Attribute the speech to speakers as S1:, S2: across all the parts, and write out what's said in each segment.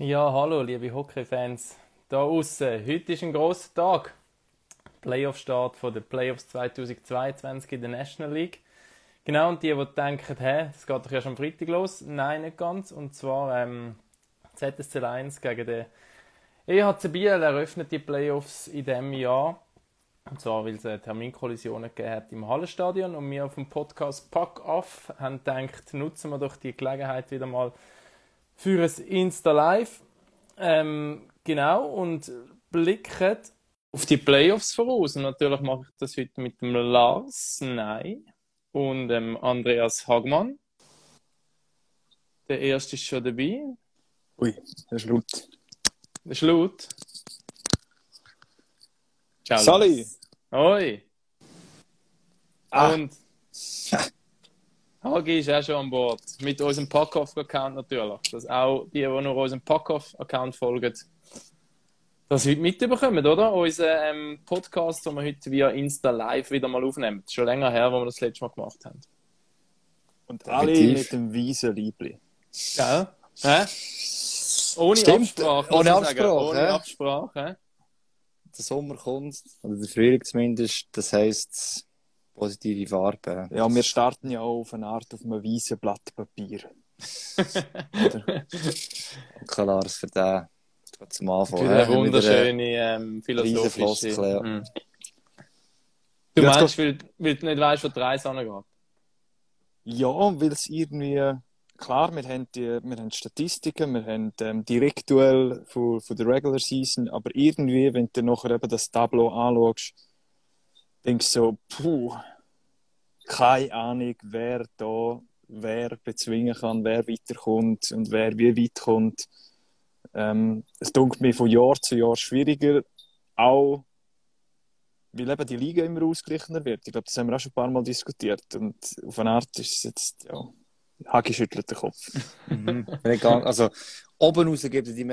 S1: Ja, hallo, liebe Hockey-Fans da außen. Heute ist ein großer Tag. Playoff-Start von den Playoffs 2022 in der National League. Genau, und die, die denken, hä, das geht doch erst am Freitag los. Nein, nicht ganz. Und zwar ähm, ZSC 1 gegen den EHC Biel eröffnet die Playoffs in diesem Jahr. Und zwar, weil es Terminkollisionen gegeben hat im Hallenstadion. Und wir auf dem Podcast Pack Off haben gedacht, nutzen wir doch die Gelegenheit wieder mal für ein Insta Live. Ähm, genau, und blicken auf die Playoffs voraus. Und natürlich mache ich das heute mit dem Lars Nein und dem Andreas Hagmann. Der erste ist schon dabei.
S2: Ui, das ist laut.
S1: Das ist laut.
S2: Ciao. Sali!
S1: Hoi! Ah. Und Hagi ist auch schon an Bord. Mit unserem Packoff-Account natürlich. Dass auch die, die nur unserem Packoff-Account folgen, das heute mitbekommen, oder? Unser ähm, Podcast, den wir heute via Insta Live wieder mal aufnehmen. Schon länger her, wo wir das letzte Mal gemacht haben.
S2: Und alle Definitiv. mit dem weißen Liebling.
S1: Ja. Hä? Ohne
S2: Stimmt.
S1: Absprache.
S2: Ohne Absprache.
S1: Ohne Absprache.
S2: Der Sommer kommt, oder der Frühling zumindest. Das heisst, positive Farbe. Ja, wir starten ja auch auf eine Art auf einem weißen Blatt Papier. Oder? Lars für den zum Anfang.
S1: Für eine wunderschöne ähm, philosophische...
S2: Floskel, ja.
S1: Mhm. Du
S2: Jetzt
S1: meinst, weil, weil du nicht weißt, wo die Reise angeht?
S2: Ja, weil es irgendwie... Klar, wir haben, die, wir haben Statistiken, wir haben ähm, Direktduell von, von der Regular Season, aber irgendwie, wenn du nachher eben das Tableau anschaust, denkst du so, puh, keine Ahnung, wer da wer bezwingen kann, wer weiterkommt und wer wie weit kommt. Ähm, es dunkelt mir von Jahr zu Jahr schwieriger, auch weil eben die Liga immer ausgeglichener wird. Ich glaube, das haben wir auch schon ein paar Mal diskutiert. Und auf eine Art ist es jetzt, ja, Hagi schüttelt den Kopf.
S3: Mhm. also, oben raus gibt es die,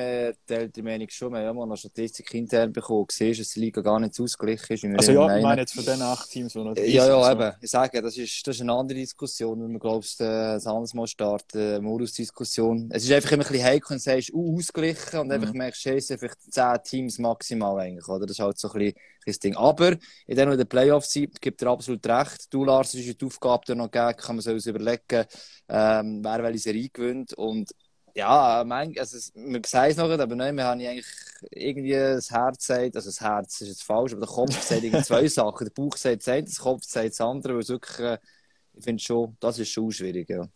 S3: die, Meinung schon. Wir haben ja mal eine Statistik intern bekommen. Siehst, dass die Liga gar nicht ausgeglichen ist.
S2: Also ja,
S3: meinen.
S2: ich meine jetzt von den acht Teams, die noch
S3: Ja, ja,
S2: so.
S3: eben. Ich sage, das ist, das ist eine andere Diskussion, wenn wir, glaubst, äh, das anderes Mal starten, eine Modus-Diskussion. Es ist einfach immer ein bisschen heikel, wenn du sagst, uh, ausgeglichen, und einfach
S2: Mhm.
S3: merkst, hey, es sind vielleicht zehn Teams maximal eigentlich, oder? Das ist halt so ein bisschen das Ding. Aber, in die in den Playoffs sind, gibt er absolut recht. Du, Lars, ist die Aufgabe, die noch gegeben, kann man sich überlegen, ähm, wer welche Serie gewinnt, und ja, mein, also, wir sagen es noch nicht, aber nein, wir haben eigentlich irgendwie das Herz sagt, also das Herz ist jetzt falsch, aber der Kopf sagt irgendwie zwei Sachen. Der Bauch sagt das eine, der Kopf sagt das andere, weil es wirklich, äh, ich finde schon, das ist schon schwierig, ja.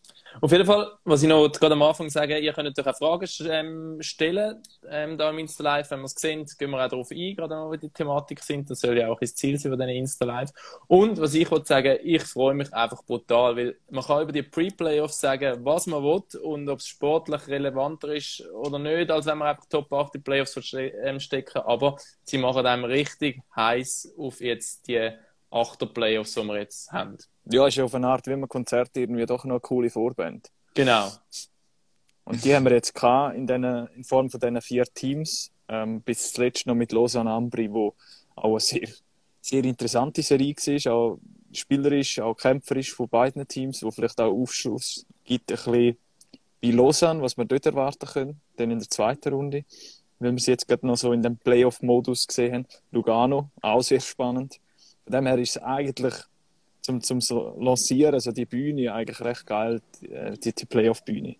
S1: Auf jeden Fall, was ich noch gerade am Anfang sagen, ihr könnt natürlich auch Fragen ähm, stellen, ähm, da im Insta Live. Wenn wir es sehen, gehen wir auch darauf ein, gerade wenn wir die Thematik sind. Das soll ja auch das Ziel sein von diesen Insta Live. Und was ich wollte sagen, ich freue mich einfach brutal, weil man kann über die Pre-Playoffs sagen, was man will und ob es sportlich relevanter ist oder nicht, als wenn man einfach Top 8 in Playoffs ähm, stecken. Aber sie machen einem richtig heiß auf jetzt die achter Playoffs, die wir jetzt haben.
S2: Ja, ist ja auf eine Art wie ein Konzert irgendwie doch noch eine coole Vorband.
S1: Genau.
S2: Und die haben wir jetzt gehabt in, den, in Form von diesen vier Teams, ähm, bis zuletzt noch mit Lausanne Ambri, wo auch eine sehr, sehr interessante Serie war, auch spielerisch, auch kämpferisch von beiden Teams, wo vielleicht auch Aufschluss gibt, ein bisschen bei Lausanne, was wir dort erwarten können, dann in der zweiten Runde, wenn wir sie jetzt gerade noch so in dem Playoff-Modus gesehen haben. Lugano, auch sehr spannend. Von dem her ist es eigentlich zum, zum Lancieren, also die Bühne, eigentlich recht geil, die, die, die Playoff-Bühne.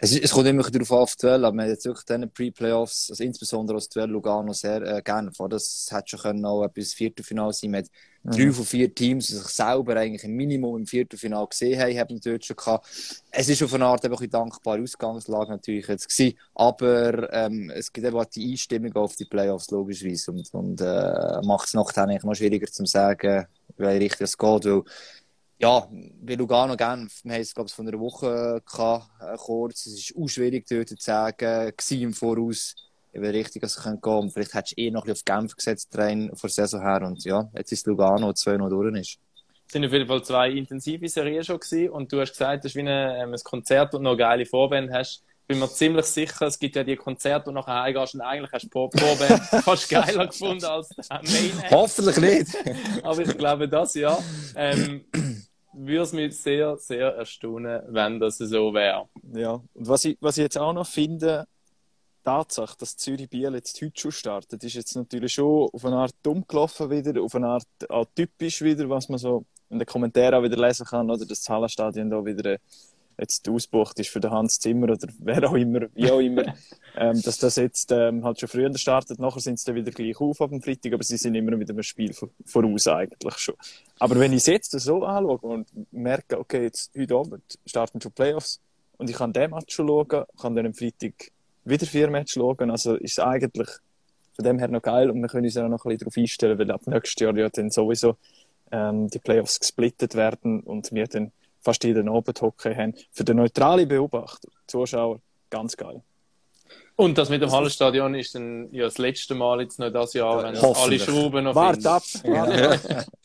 S3: Es, ist- es kommt immer darauf an, auf Duell, aber wir haben jetzt wirklich diese Pre-Playoffs, also insbesondere das Duell Lugano sehr äh, gerne vor. Das hätte schon können auch etwas Viertelfinale sein mit drei von vier Teams, die sich selber eigentlich im Minimum im Viertelfinale gesehen haben, haben dort schon gehabt. Es ist auf eine Art eben ein dankbare Ausgangslage natürlich jetzt gewesen, aber ähm, es gibt eben auch die Einstimmung auf die Playoffs logischerweise und, und äh, macht es nachher eigentlich noch schwieriger zu sagen, welche Richtung es geht, weil ja, bei Lugano gerne, wir haben es, glaube ich, von einer Woche gehabt, äh, kurz. Es ist auch schwierig, dort zu sagen, gewesen im Voraus, in welche Richtung es gehen. Und vielleicht hättest du eh noch ein bisschen auf Genf gesetzt, rein vor der Saison her. Und ja, jetzt ist Lugano, die zwei noch durch ist.
S1: Es sind auf jeden Fall zwei intensive Serien schon gewesen. Und du hast gesagt, das ist wie ein, ähm, ein Konzert und noch eine geile Vorband hast. Bin mir ziemlich sicher, es gibt ja die Konzerte, wo du nachher heimgehst und eigentlich hast du die Vorband fast geiler gefunden als der Main Act.
S3: Hoffentlich nicht!
S1: Aber ich glaube, das ja. Ähm, würde es mich sehr, sehr erstaunen, wenn das so wäre.
S2: Ja, und was ich, was ich jetzt auch noch finde, Tatsache, dass Zürich Biel jetzt heute schon startet, ist jetzt natürlich schon auf eine Art dumm gelaufen wieder, auf eine Art auch typisch wieder, was man so in den Kommentaren auch wieder lesen kann, oder das Hallenstadion da wieder jetzt ausgebucht ist für den Hans Zimmer oder wer auch immer, wie auch immer, ähm, dass das jetzt ähm, halt schon früher startet. Nachher sind sie dann wieder gleich auf am Freitag, aber sie sind immer wieder im Spiel voraus eigentlich schon. Aber wenn ich es jetzt so anschaue und merke, okay, jetzt heute Abend starten schon Playoffs und ich kann den Match schon schauen, kann dann am Freitag wieder vier Matches schauen, also ist es eigentlich von dem her noch geil und wir können uns ja noch ein bisschen darauf einstellen, weil ab nächstes Jahr ja dann sowieso ähm, die Playoffs gesplittet werden und wir dann fast jeden Abend Hockey haben. Für den neutralen Beobachter, Zuschauer, ganz geil.
S1: Und das mit dem Hallenstadion ist dann ja das letzte Mal jetzt noch das Jahr, wenn alle Schrauben noch
S2: Wart ab!
S3: Ja.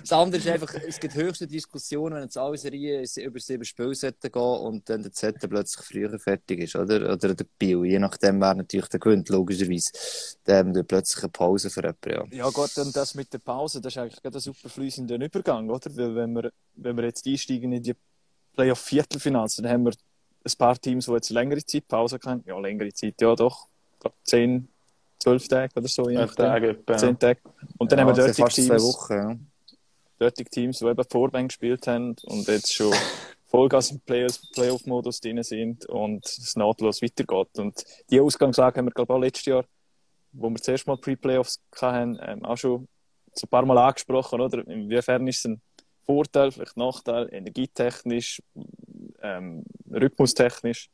S3: das andere ist einfach, es gibt höchste Diskussionen, wenn jetzt alle Serien über sieben Spiele gehen und dann der Z plötzlich früher fertig ist, oder? Oder der Bio, je nachdem, wer natürlich der gewinnt, logischerweise. Dann hat plötzlich eine Pause für jemanden,
S2: ja. Ja Gott, und das mit der Pause, das ist eigentlich ein super fließender Übergang, oder? Weil wenn wir, wenn wir jetzt einsteigen in die Playoff-Viertelfinals, dann haben wir ein paar Teams, die jetzt längere Zeit Pause haben. Ja, längere Zeit, ja doch. Ich glaube, zehn, zwölf Tage oder so.
S1: Elf Tage,
S2: Zehn Tage. Und dann
S3: ja,
S2: haben wir dort
S3: fast Teams, zwei Wochen, ja.
S2: dort Teams, die eben Vorbang gespielt haben und jetzt schon Vollgas im Playoff-Modus drin sind und es nahtlos weitergeht. Und die Ausgangslage haben wir, glaube ich, auch letztes Jahr, wo wir zuerst mal Pre-Playoffs hatten, ähm, auch schon so ein paar Mal angesprochen, oder? Inwiefern ist es ein Vorteil, vielleicht Nachteil, energietechnisch, ähm, rhythmustechnisch.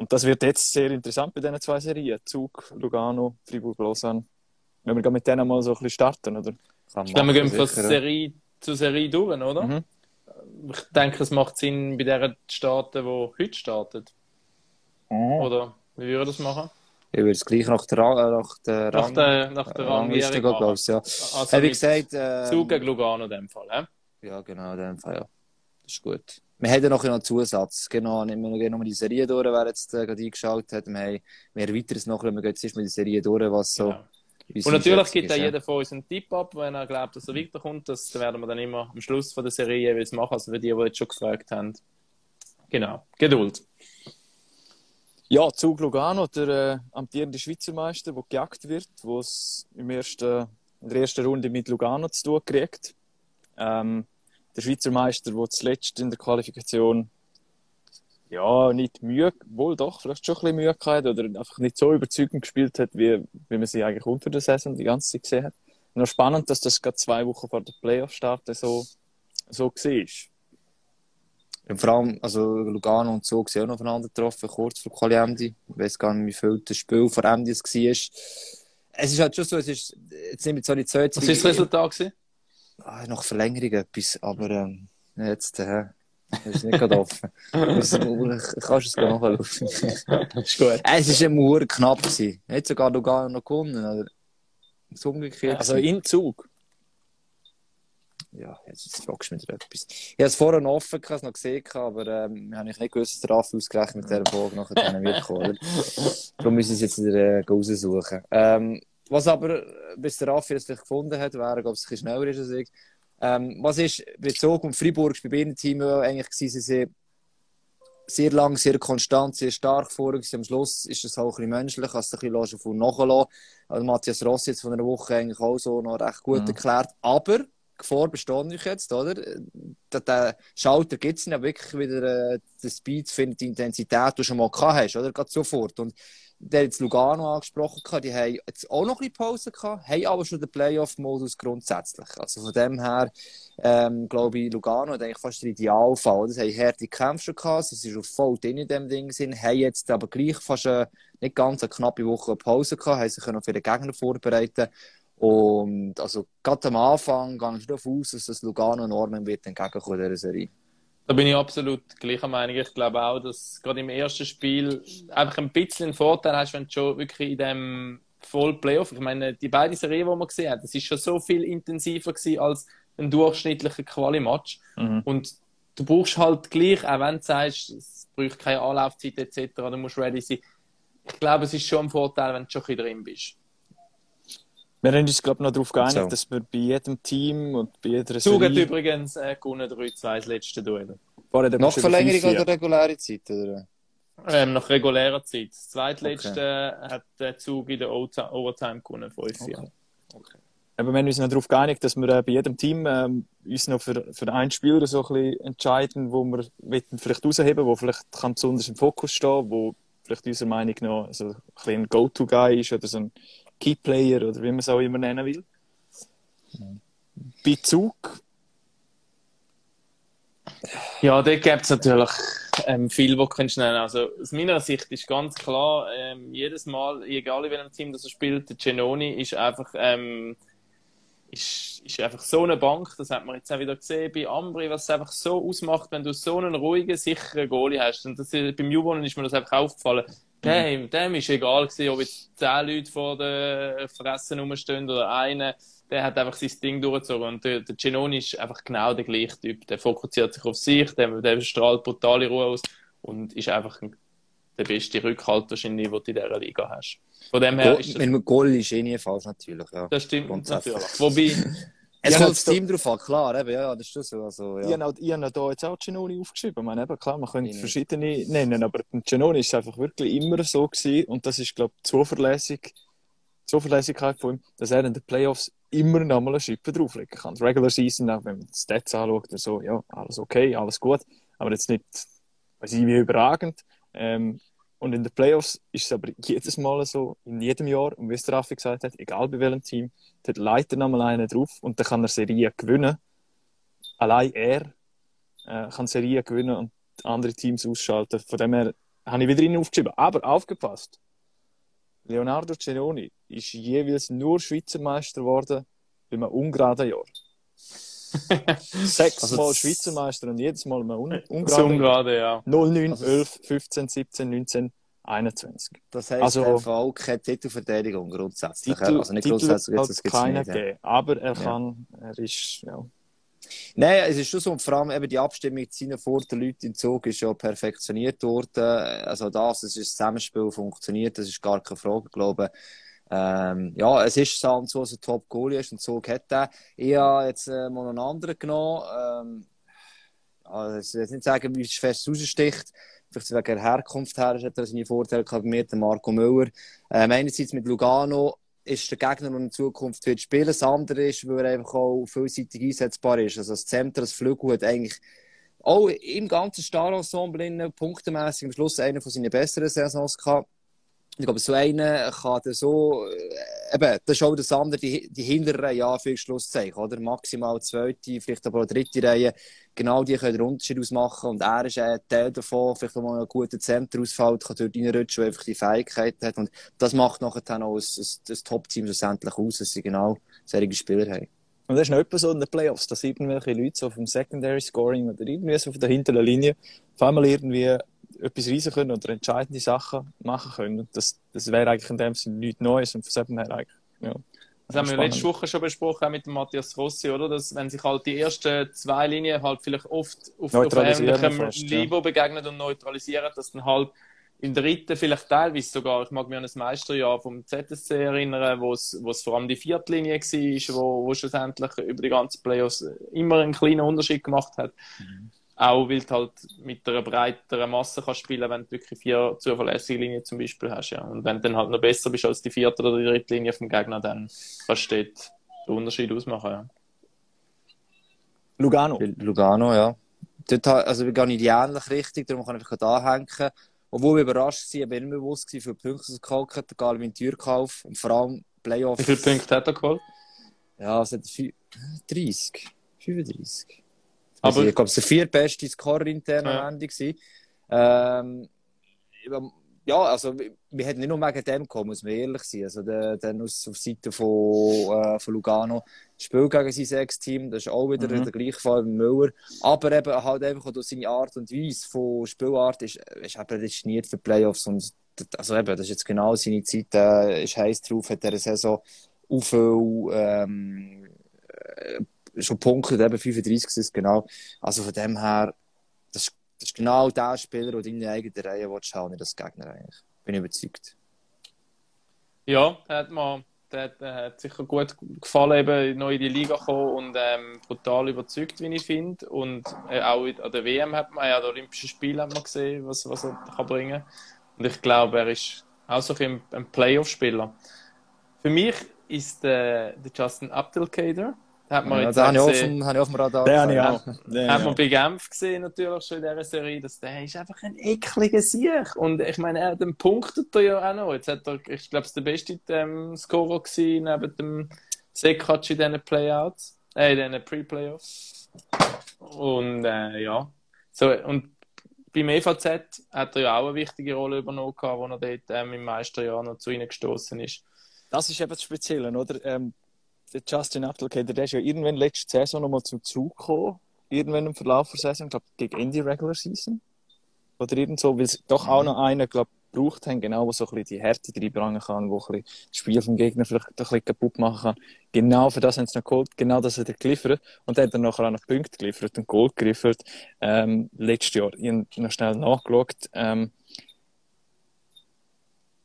S2: Und das wird jetzt sehr interessant bei diesen zwei Serien. Zug, Lugano, Fribourg, Lausanne. Wenn wir mit denen mal so ein bisschen starten, oder?
S1: Ich denke, wir gehen von Serie zu Serie durch, oder? Mhm. Ich denke, es macht Sinn, bei der starten, die heute startet. Oh. Oder wie würde das machen?
S3: Ich würde es gleich nach der, nach der,
S1: nach der, nach der Rangliste
S3: gehen, glaube ich. Ja.
S1: Also wie gesagt, äh, Zug gegen Lugano in dem Fall, äh?
S3: Ja, genau, in dem Fall, ja. Das ist gut. Wir haben ja noch einen Zusatz. Genau, nehmen wir noch die Serie durch, wer jetzt äh, gerade eingeschaltet hat. Wir, haben, wir erweitern es noch, wir gehen jetzt mit der Serie durch, was so. Genau.
S1: Und natürlich gibt auch jeder von uns einen Tipp ab, wenn er glaubt, dass er weiterkommt. Das werden wir dann immer am Schluss von der Serie jeweils machen, also für die, die jetzt schon gefragt haben. Genau, Geduld.
S2: Ja, Zug Lugano, der äh, amtierende Schweizer Meister, der gejagt wird, wo es im ersten, in der ersten Runde mit Lugano zu tun kriegt. Ähm, der Schweizer Meister, der zuletzt in der Qualifikation ja, nicht Mühe, wohl doch, vielleicht schon ein bisschen Mühe gehabt oder einfach nicht so überzeugend gespielt hat, wie, wie man sie eigentlich unter der Saison die ganze Zeit gesehen hat. Noch spannend, dass das gerade zwei Wochen vor der Playoff-Start so, so war.
S3: Ja, vor allem, also Lugano und so sind auch noch aufeinander getroffen, kurz vor Quali-Ende. Ich weiß gar nicht, wie viel das Spiel vor Ende es war. Es ist halt schon so, es ist, jetzt nehmen wir zwar die zweite...
S1: Was war das Resultat? Gewesen?
S3: Ah, noch Verlängerung etwas, aber ähm, jetzt äh, ist nicht gerade offen. kannst du es nachschauen. ist gut. Es ist immer knapp gewesen. Nicht sogar du gar noch gewonnen, oder? So umgekehrt.
S2: Also in Zug?
S3: Ja, jetzt fragst du mich etwas. Ich habe es vorher noch offen, ich noch gesehen, aber ähm, habe ich nicht gewusst, dass der Raffi ausgerechnet mit dieser Folge nachher dann wird kommen. Darum müssen wir es jetzt wieder äh, raussuchen. Ähm, was aber, bis der Raffi es vielleicht gefunden hat, wäre, glaube ich, ein bisschen schneller ist als ich. Ähm, was ist bezogen auf Freiburg bei beiden Team eigentlich gewesen, sie sehr lang, sehr konstant, sehr stark vor. Am Schluss ist es auch ein bisschen menschlich, als ein bisschen von nachlassen. Also Matthias Rossi jetzt von einer Woche eigentlich auch so noch recht gut mhm. erklärt. Aber Gefahr besteht ich jetzt, oder? Der, der Schalter gibt es ja wirklich wieder, äh, den Speed findet, die Intensität, die du schon mal gehabt hast, oder? Gerade sofort. Und der jetzt Lugano angesprochen hat, die haben jetzt auch noch ein bisschen Pause gehabt, haben aber schon den Playoff-Modus grundsätzlich. Also von dem her, ähm, glaube ich, Lugano hat eigentlich fast den Idealfall. Das haben harte Kämpfe gehabt, sie sind schon voll drin in dem Ding sind, haben jetzt aber gleich fast eine, nicht ganz eine knappe Woche Pause gehabt, haben sich noch für den Gegner vorbereiten und also gerade am Anfang gehe ich davon aus, dass das Lugano Norman wird entgegenkommen in dieser Serie.
S1: Da bin ich absolut gleicher Meinung. Ich glaube auch, dass gerade im ersten Spiel einfach ein bisschen einen Vorteil hast, wenn du schon wirklich in dem voll Playoff, ich meine, die beiden Serien, die man gesehen hat, das ist schon so viel intensiver gewesen als ein durchschnittlicher Quali-Match. Mhm. Und du brauchst halt gleich, auch wenn du sagst, es braucht keine Anlaufzeit etc., du musst ready sein. Ich glaube, es ist schon ein Vorteil, wenn du schon ein bisschen drin bist.
S2: Wir haben uns, glaube ich, noch darauf geeinigt, so. dass wir bei jedem Team und bei jeder
S1: Zug hat übrigens äh, gewonnen 3-2 das letzte Duell.
S3: Nach Verlängerung oder reguläre Zeit? Oder?
S1: Ähm, nach regulärer Zeit. Das zweitletzte okay. hat der Zug in der Overtime gewonnen, 5 okay.
S2: okay. Aber wir haben uns noch darauf geeinigt, dass wir äh, bei jedem Team ähm, uns noch für, für einen Spieler so ein bisschen entscheiden, wo wir vielleicht rausheben, wo vielleicht kann besonders im Fokus stehen, wo vielleicht unserer Meinung nach so ein, bisschen ein Go-To-Guy ist oder so ein Key-Player oder wie man es auch immer nennen will. Mhm. Bei Zug
S1: ja, da gibt es natürlich ähm, viel, was du nennen. Also aus meiner Sicht ist ganz klar, ähm, jedes Mal, egal in welchem Team das er spielt, der Genoni ist einfach, ähm, ist, ist einfach so eine Bank, das hat man jetzt auch wieder gesehen bei Ambri, was es einfach so ausmacht, wenn du so einen ruhigen, sicheren Goalie hast. Und das, beim Juwonen ist mir das einfach aufgefallen. Dem, dem ist egal gewesen, ob jetzt zehn Leute vor der Fresse rumstehen oder einer der hat einfach sein Ding durchgezogen. Und der, der Genoni ist einfach genau der gleiche Typ. Der fokussiert sich auf sich, der, der strahlt brutale Ruhe aus und ist einfach der beste Rückhalt wahrscheinlich, den du in dieser Liga hast.
S3: Von dem her Go ist das... Goal ist, eh nie falsch, natürlich. Ja.
S1: Das stimmt natürlich. Wobei...
S3: Es kommt das Team drauf an, klar, eben, ja, das ist so. Also, ja.
S2: Ich habe hier jetzt auch Genoni aufgeschrieben. Ich meine, eben, klar, man könnte verschiedene nennen, aber Genoni ist einfach wirklich immer so gewesen und das ist, glaube ich, zuverlässig, Zuverlässigkeit von ihm, dass er in den Playoffs immer noch mal eine Schippe drauflegen kann. Die Regular Season, auch wenn man die Stats anschaut, so, ja, alles okay, alles gut, aber jetzt nicht, weiß ich, wie überragend. Ähm, und in den Playoffs ist es aber jedes Mal so, in jedem Jahr, und wie es Raffi gesagt hat, egal bei welchem Team, dort leitet noch mal einen drauf und dann kann er Serien gewinnen. Allein er äh, kann Serien gewinnen und andere Teams ausschalten. Von dem her habe ich wieder ihn aufgeschrieben. Aber aufgepasst! Leonardo Ceroni ist jeweils nur Schweizer Meister geworden bei einem ungeraden Jahr. Sechsmal also Schweizer Meister und jedes Mal ein un ungeraden
S1: Ungrade, ja.
S2: 09, also 11, 15, 17, 19, 21.
S3: Das heisst, also, der Fall keine Titelverteidigung grundsätzlich.
S2: Titel, also nicht Titel grundsätzlich, jetzt, das keiner gegeben. Aber er kann, ja. er ist, ja.
S3: Nein, es ist schon so, und vor allem eben die Abstimmung zu seinen vor den Leuten im Zug ist ja perfektioniert worden. Also das, es ist das Zusammenspiel funktioniert, das ist gar keine Frage, glaube ich. Ähm, ja, es ist so, so ein Top-Goalie ist und Zug hat er. Ich habe jetzt äh, mal einen anderen genommen. Ähm, also ich will nicht sagen, wie es fest raussticht. Vielleicht wegen der Herkunft her hat er seine Vorteile gehabt der Marco Müller. Ähm, einerseits mit Lugano ist der Gegner, der in Zukunft wird spielen. Das andere ist, weil er einfach auch vielseitig einsetzbar ist. Also das Zentrum, das Flügel hat eigentlich auch im ganzen Star-Ensemble punktemäßig am Schluss eine von seinen besseren Saisons gehabt. Ich glaube, so einer kann der so, äh, eben, das ist auch das andere, die, die hintere Reihe, ja, für Schlusszeichen, oder? Maximal zweite, vielleicht aber auch dritte Reihe. Genau die können den Unterschied ausmachen. Und er ist ein Teil davon, vielleicht, wenn man einen guten Center ausfällt, kann dort reinrutschen, einfach die Fähigkeit hat. Und das macht nachher dann auch das Top-Team schlussendlich aus, dass sie genau solche Spieler haben.
S2: Und das ist etwas so in den Playoffs, dass irgendwelche Leute so vom Secondary Scoring oder irgendwie so von der hinteren Linie auf einmal irgendwie etwas reisen können oder entscheidende Sachen machen können. Das, das wäre eigentlich in dem Sinne nichts Neues und von dem her eigentlich, ja.
S1: Das haben wir letzte Woche schon besprochen, auch mit dem Matthias Rossi, oder? Dass, wenn sich halt die ersten zwei Linien halt vielleicht oft auf, auf ähnlichem Niveau ja. begegnen und neutralisieren, dass dann halt im dritten vielleicht teilweise sogar, ich mag mich an das Meisterjahr vom ZSC erinnern, wo es, wo es vor allem die Viertlinie war, wo, wo schlussendlich über die ganzen Playoffs immer einen kleinen Unterschied gemacht hat. Mhm. Auch weil du halt mit einer breiteren Masse kannst spielen wenn du wirklich vier zuverlässige Linien zum Beispiel hast. Ja. Und wenn du dann halt noch besser bist als die vierte oder die dritte Linie vom Gegner, dann kannst du dort den Unterschied ausmachen. Ja.
S3: Lugano. Lugano, ja. Dort, also wir gehen in die ähnliche Richtung, darum kann ich einfach da hängen. Obwohl wir überrascht waren, bin ich mir bewusst, wie viele Punkte es geholt hat, der Galvin Türkauf und vor allem Playoffs.
S1: Wie viele Punkte hat er geholt?
S3: Ja, es hat 30, 35. Aber ich glaube, es war der vierbeste Scorer intern ja. am Ende. Ähm, ja, also wir hätten nicht nur wegen dem gekommen, muss man ehrlich sein. Also dann aus auf Seite von, äh, von Lugano das Spiel gegen sein Sechs-Team, das ist auch wieder mhm. der gleiche Fall wie Müller. Aber eben halt einfach durch seine Art und Weise von Spielart ist, ist er prädestiniert für Playoffs. Und also eben, das ist jetzt genau seine Zeit, äh, ist heiß drauf, hat er Saison auch viel ähm, schon Punkte, eben 35 ist genau. Also von dem her, das, das ist genau der Spieler, der deine eigene Reihe willst, haben, nicht das Gegner eigentlich. Bin ich überzeugt.
S1: Ja, hat man der, der hat sicher gut gefallen, eben neu in die Liga gekommen und ähm, brutal überzeugt, wie ich finde. Und äh, auch an der WM hat man, ja, an den Olympischen Spielen hat man gesehen, was, was er kann bringen Und ich glaube, er ist auch so ein, ein Playoff-Spieler. Für mich ist äh, der Justin Abdelkader, hat man
S3: Ja,
S1: jetzt
S3: den
S1: auch
S3: habe ich, auf
S1: gesehen,
S3: dem- habe ich auf dem Radar.
S2: Den habe ich auch. Den
S1: hat man bei Genf gesehen natürlich schon in dieser Serie, dass der ist einfach ein ekliger Sieg. Und ich meine, er den punktet er ja auch noch. Jetzt hat er, ich glaube, es der beste ähm, Scorer gewesen, neben dem Sekac in diesen Playouts, äh, in diesen Pre-Playoffs. Und äh, ja, so, und beim EVZ hat er ja auch eine wichtige Rolle übernommen, gehabt, wo er dort ähm, im Meisterjahr noch zu ihnen gestoßen ist.
S2: Das ist eben das Spezielle, oder? Ähm, der Justin Abdelkader, der ist ja irgendwann letzte Saison nochmal zum Zug gekommen. Irgendwann im Verlauf der Saison, ich glaube, gegen Ende Regular Season. Oder irgend so, weil sie doch auch noch einen, glaube gebraucht haben, genau, der so ein bisschen die Härte reinbringen kann, wo ein bisschen das Spiel vom Gegner vielleicht ein bisschen kaputt machen kann. Genau für das haben sie noch geholt, genau das hat er geliefert. Und dann hat er nachher auch noch Punkte geliefert und Gold geliefert. Ähm, letztes Jahr, ich habe noch schnell nachgeschaut. Ähm,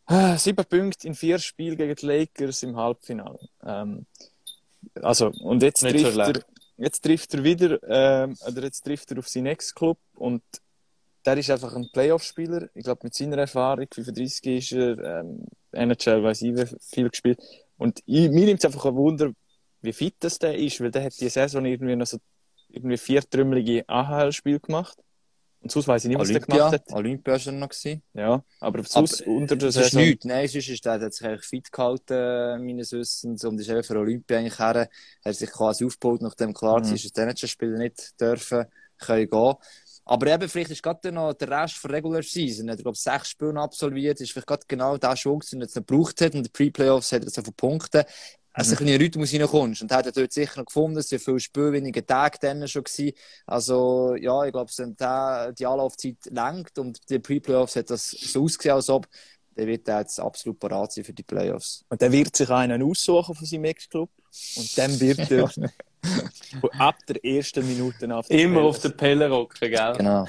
S2: Ah, Sieben Punkte in vier Spielen gegen die Lakers im Halbfinale. Ähm, also, und jetzt
S1: Nicht so
S2: trifft, er, jetzt trifft er wieder, ähm, oder jetzt trifft er auf seinen Ex-Club und der ist einfach ein Playoff-Spieler. Ich glaube, mit seiner Erfahrung, 35 ist er, ähm, NHL weiß ich wie viel gespielt. Und ich, mir nimmt es einfach ein Wunder, wie fit das der ist, weil der hat die Saison irgendwie noch so irgendwie vier trümmelige AHL-Spiele gemacht. Und sonst weiß ich nicht, was der
S3: Olympia,
S2: gemacht hat.
S3: Olympia war er noch. Gewesen.
S2: Ja, aber sonst
S3: Aber,
S2: unter der
S3: Das ist
S2: Saison.
S3: nichts. Nein, sonst ist der, der hat sich eigentlich fit gehalten, meines Wissens, und ist eben für Olympia eigentlich her. Er hat sich quasi aufgebaut, nachdem klar
S2: Mhm.
S3: war, dass die NHL-Spieler nicht dürfen, können gehen. Aber eben, vielleicht ist gerade noch der Rest der Regular Season. Er hat, glaube ich, sechs Spiele absolviert. Ist vielleicht gerade genau der Schwung, den er jetzt gebraucht hat. Und in den Pre-Playoffs hat er so viele Punkte. Also, ein bisschen in den Rhythmus reinkommst. Und er hat er dort sicher noch gefunden. Es sind viele Spiele, wenige Tage dann schon gewesen. Also, ja, ich glaube, wenn der, die Anlaufzeit lenkt und die Pre-Playoffs hat das so ausgesehen, als ob, dann wird er jetzt absolut parat sein für die Playoffs.
S2: Und dann wird sich einen aussuchen von seinem Ex-Club. Und dann wird er ab der ersten Minute auf
S1: Immer
S2: Feld.
S1: auf den Pelle rocken, gell?
S3: Genau.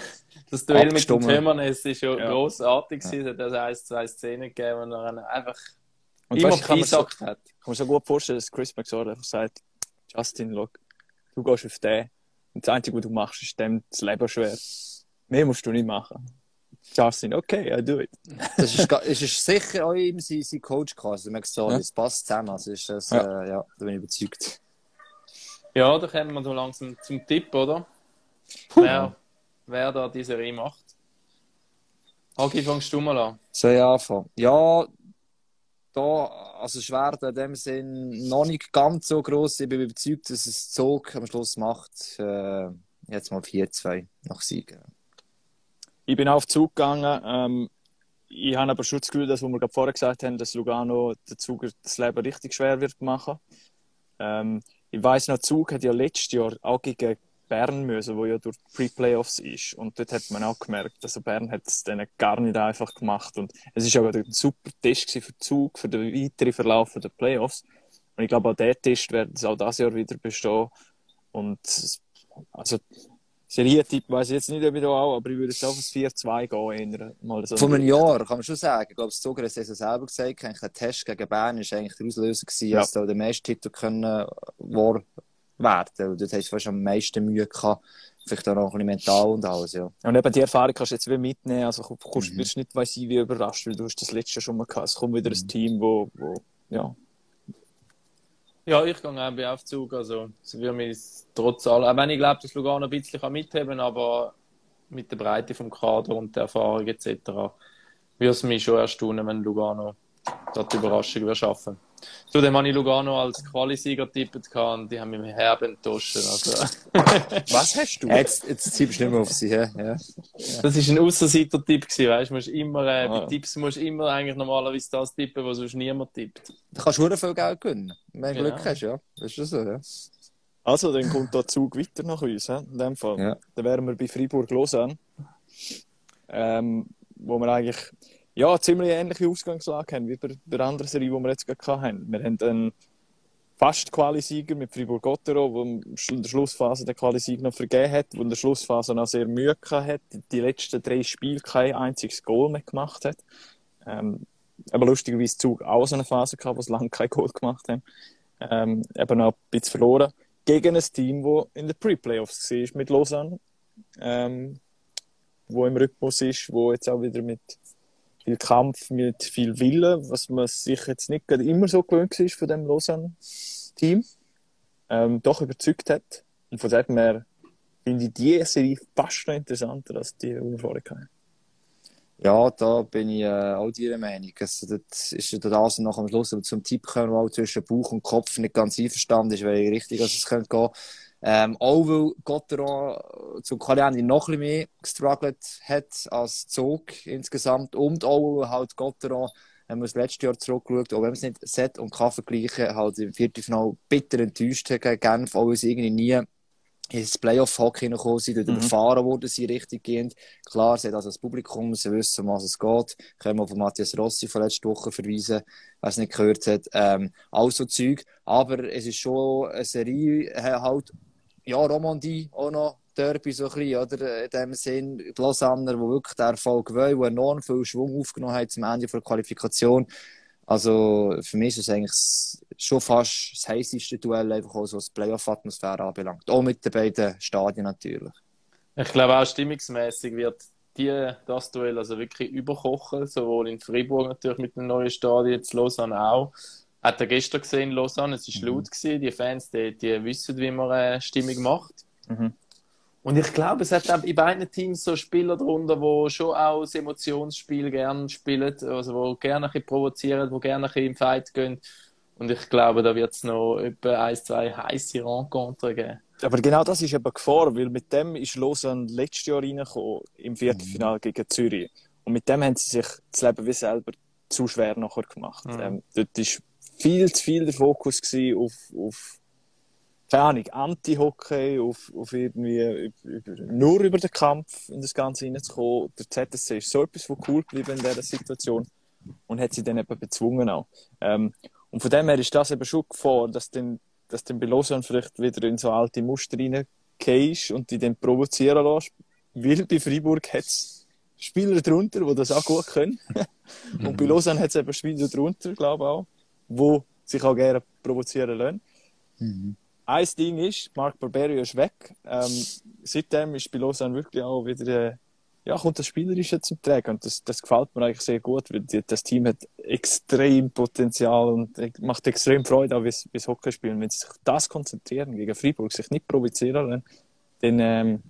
S1: Das Duell mit dem. Tömernes ist ja,
S2: Ja.
S1: grossartig gewesen. Es hat also ein, zwei Szenen gegeben, wo er einfach
S2: Und
S1: immer
S2: ich mir so,
S1: gesagt hat.
S2: kann mir so gut vorstellen, dass Chris McSorley einfach sagt, Justin, look, du gehst auf den. Und das Einzige, was du machst, ist dem das Leben schwer. Mehr musst du nicht machen. Justin, okay, I do it.
S3: Das ist, es ist sicher auch ihm sein, sein Coach quasi. Man so,
S2: Ja.
S3: das passt zusammen. Also ist das,
S2: Ja.
S3: Äh, ja, da bin ich überzeugt.
S1: Ja, da kommen wir so langsam zum Tipp, oder? Wer, wer da diese Serie macht. Hagi, fangst du mal an.
S3: Soll ich anfangen? Ja, da, also schwer in dem Sinn noch nicht ganz so gross. Ich bin überzeugt, dass es Zug am Schluss macht. Äh, jetzt mal 4-2 nach Siegen.
S2: Ich bin auf Zug gegangen. Ähm, ich habe aber schon das Gefühl, dass, was wir gerade vorher gesagt haben, dass Lugano der Zug das Leben richtig schwer wird machen. Ähm, ich weiss noch, Zug hat ja letztes Jahr auch gegen Bern müssen, wo ja durch die Pre-Playoffs ist. Und dort hat man auch gemerkt, also Bern hat es denen gar nicht einfach gemacht. Und es ist gerade ein super Test für Zug, für den weiteren Verlauf der Playoffs. Und ich glaube, auch der Test wird es auch dieses Jahr wieder bestehen. Und also Serientipp weiß ich jetzt nicht, ob ich da auch, aber ich würde jetzt auf ein 4-2 gehen. Mal so
S3: Vor einem Jahr kann man schon sagen. Ich glaube, das Zuger hat es selber gesagt. Eigentlich der Test gegen Bern war eigentlich der Auslöser, gewesen,
S2: Ja.
S3: dass da der meiste Titel können wahr werden. Und dort hast du fast am meisten Mühe gehabt. Vielleicht auch noch ein bisschen mental und alles, ja.
S2: Und eben die Erfahrung kannst du jetzt wieder mitnehmen. Also du kommst,
S3: Mhm.
S2: wirst nicht, weiss ich, wie überrascht, weil du hast das letzte Jahr schon mal gehabt. Es kommt wieder ein Team, wo, wo ja.
S1: Ja, ich gehe auch bei Aufzug. Also, es wird mich trotz allem, auch wenn ich glaube, dass Lugano ein bisschen kann mitheben kann, aber mit der Breite vom Kader und der Erfahrung etc. würde es mich schon erstaunen, wenn Lugano dort die Überraschung würde schaffen. Zudem habe ich Lugano als Qualisieger tippt gehabt und die haben mich herb enttäuscht. Also,
S2: Was hast du?
S3: Jetzt, jetzt tippst du nicht mehr auf sie, ja.
S1: das ist ein Ausserseiter-Tipp gewesen, weißt du? musst immer, äh,
S2: Ah.
S1: bei Tipps musst du immer eigentlich normalerweise das tippen, was sonst niemand tippt.
S3: Da kannst du verdammt viel Geld gewinnen. Wenn du
S1: Ja.
S3: Glück hast, ja. Das ist so, ja.
S2: Also, dann kommt der Zug weiter nach uns, he? in dem Fall.
S3: Ja.
S2: Dann wären wir bei Fribourg-Lausanne. Ähm, wo wir eigentlich ja, ziemlich ähnliche Ausgangslage haben wie bei der anderen Serie, die wir jetzt gerade hatten. Wir haben einen fast Qualisieger mit Fribourg-Gottero, der in der Schlussphase den Qualisieg noch vergeben hat, der in der Schlussphase noch sehr Mühe hat, die letzten drei Spiele kein einziges Goal mehr gemacht hat. Ähm, aber lustigerweise Zug auch so eine Phase gehabt, wo sie lange kein Goal gemacht haben. Ähm, eben auch ein bisschen verloren. Gegen ein Team, das in den Pre-Playoffs war mit Lausanne. Ähm, wo im Rhythmus ist, wo jetzt auch wieder mit viel Kampf, mit viel Willen, was man sich jetzt nicht immer so gewöhnt ist von dem Lausanne-Team, ähm, doch überzeugt hat. Und von dem her finde ich die Serie fast noch interessanter als die, die wir vorher hatten.
S3: Ja, da bin ich äh, auch deiner Meinung. Also, das ist ja das noch am Schluss aber zum Tipp kommen, wo zwischen Bauch und Kopf nicht ganz einverstanden ist, weil ich richtig, dass es könnte gehen. Ähm, auch weil Gotteron zum Qualiende noch ein bisschen mehr gestruggelt hat als Zug insgesamt und auch weil halt Gotteron, wenn man das letzte Jahr zurückschaut, auch wenn man es nicht Set und K vergleichen, halt im Viertelfinale bitter enttäuscht hat gegen Genf, auch weil sie irgendwie nie ins Playoff-Hockey gekommen sind, dort mhm. überfahren wurden sie richtig gehend. Klar, sie hat also das Publikum, sie wissen, um was es geht. Können wir von Matthias Rossi von letzter Woche verweisen, wer es nicht gehört hat. Ähm, also Zeug. Aber es ist schon eine Serie, halt, ja, Romandie auch noch Derby so ein bisschen, oder? In dem Sinn, die Lausanner, die wirklich den Erfolg wollen, die enorm viel Schwung aufgenommen haben zum Ende der Qualifikation. Also, für mich ist es eigentlich schon fast das heißeste Duell, einfach auch so was Playoff-Atmosphäre anbelangt. Auch mit den beiden Stadien natürlich.
S1: Ich glaube auch stimmungsmäßig wird die, das Duell also wirklich überkochen, sowohl in Fribourg natürlich mit dem neuen Stadion, jetzt Lausanne auch. Hat er gestern gesehen, Lausanne, es war mhm. laut, gewesen. die Fans, die, die wissen, wie man eine Stimmung macht. Mhm. Und ich glaube, es hat in beiden Teams so Spieler drunter, die schon auch das Emotionsspiel gerne spielen, also die gerne ein bisschen provozieren, die gerne ein bisschen im Fight gehen. Und ich glaube, da wird es noch etwa ein, zwei heiße Rencontres geben.
S2: Aber genau das ist eben Gefahr, weil mit dem ist Lausanne letztes Jahr reingekommen, im Viertelfinale mhm. gegen Zürich. Und mit dem haben sie sich das Leben wie selber zu schwer nachher gemacht. Mhm. Ähm, dort war viel zu viel der Fokus auf, auf keine Ahnung, Anti-Hockey, auf, auf irgendwie, über, nur über den Kampf in das Ganze hineinzukommen. Der ZSC ist so etwas, was cool geblieben in dieser Situation und hat sie dann eben bezwungen auch. Ähm, und von dem her ist das eben schon Gefahr, dass dann, dass dann bei Lausanne vielleicht wieder in so alte Muster reingehst und die dann provozieren lässt. Weil bei Freiburg hat es Spieler drunter, die das auch gut können. und bei Lausanne hat es eben Spieler drunter, glaube ich auch, die sich auch gerne provozieren lassen. Mhm ein Ding ist, Mark Barberio ist weg. Ähm, seitdem ist bei Lausanne wirklich auch wieder, äh, ja, kommt das Spielerische zum Tragen. Und das, das gefällt mir eigentlich sehr gut, weil die, das Team hat extrem Potenzial und macht extrem Freude, auch wie es Hockey spielen. Wenn sie sich das konzentrieren, gegen Freiburg, sich nicht provozieren lassen, dann ähm,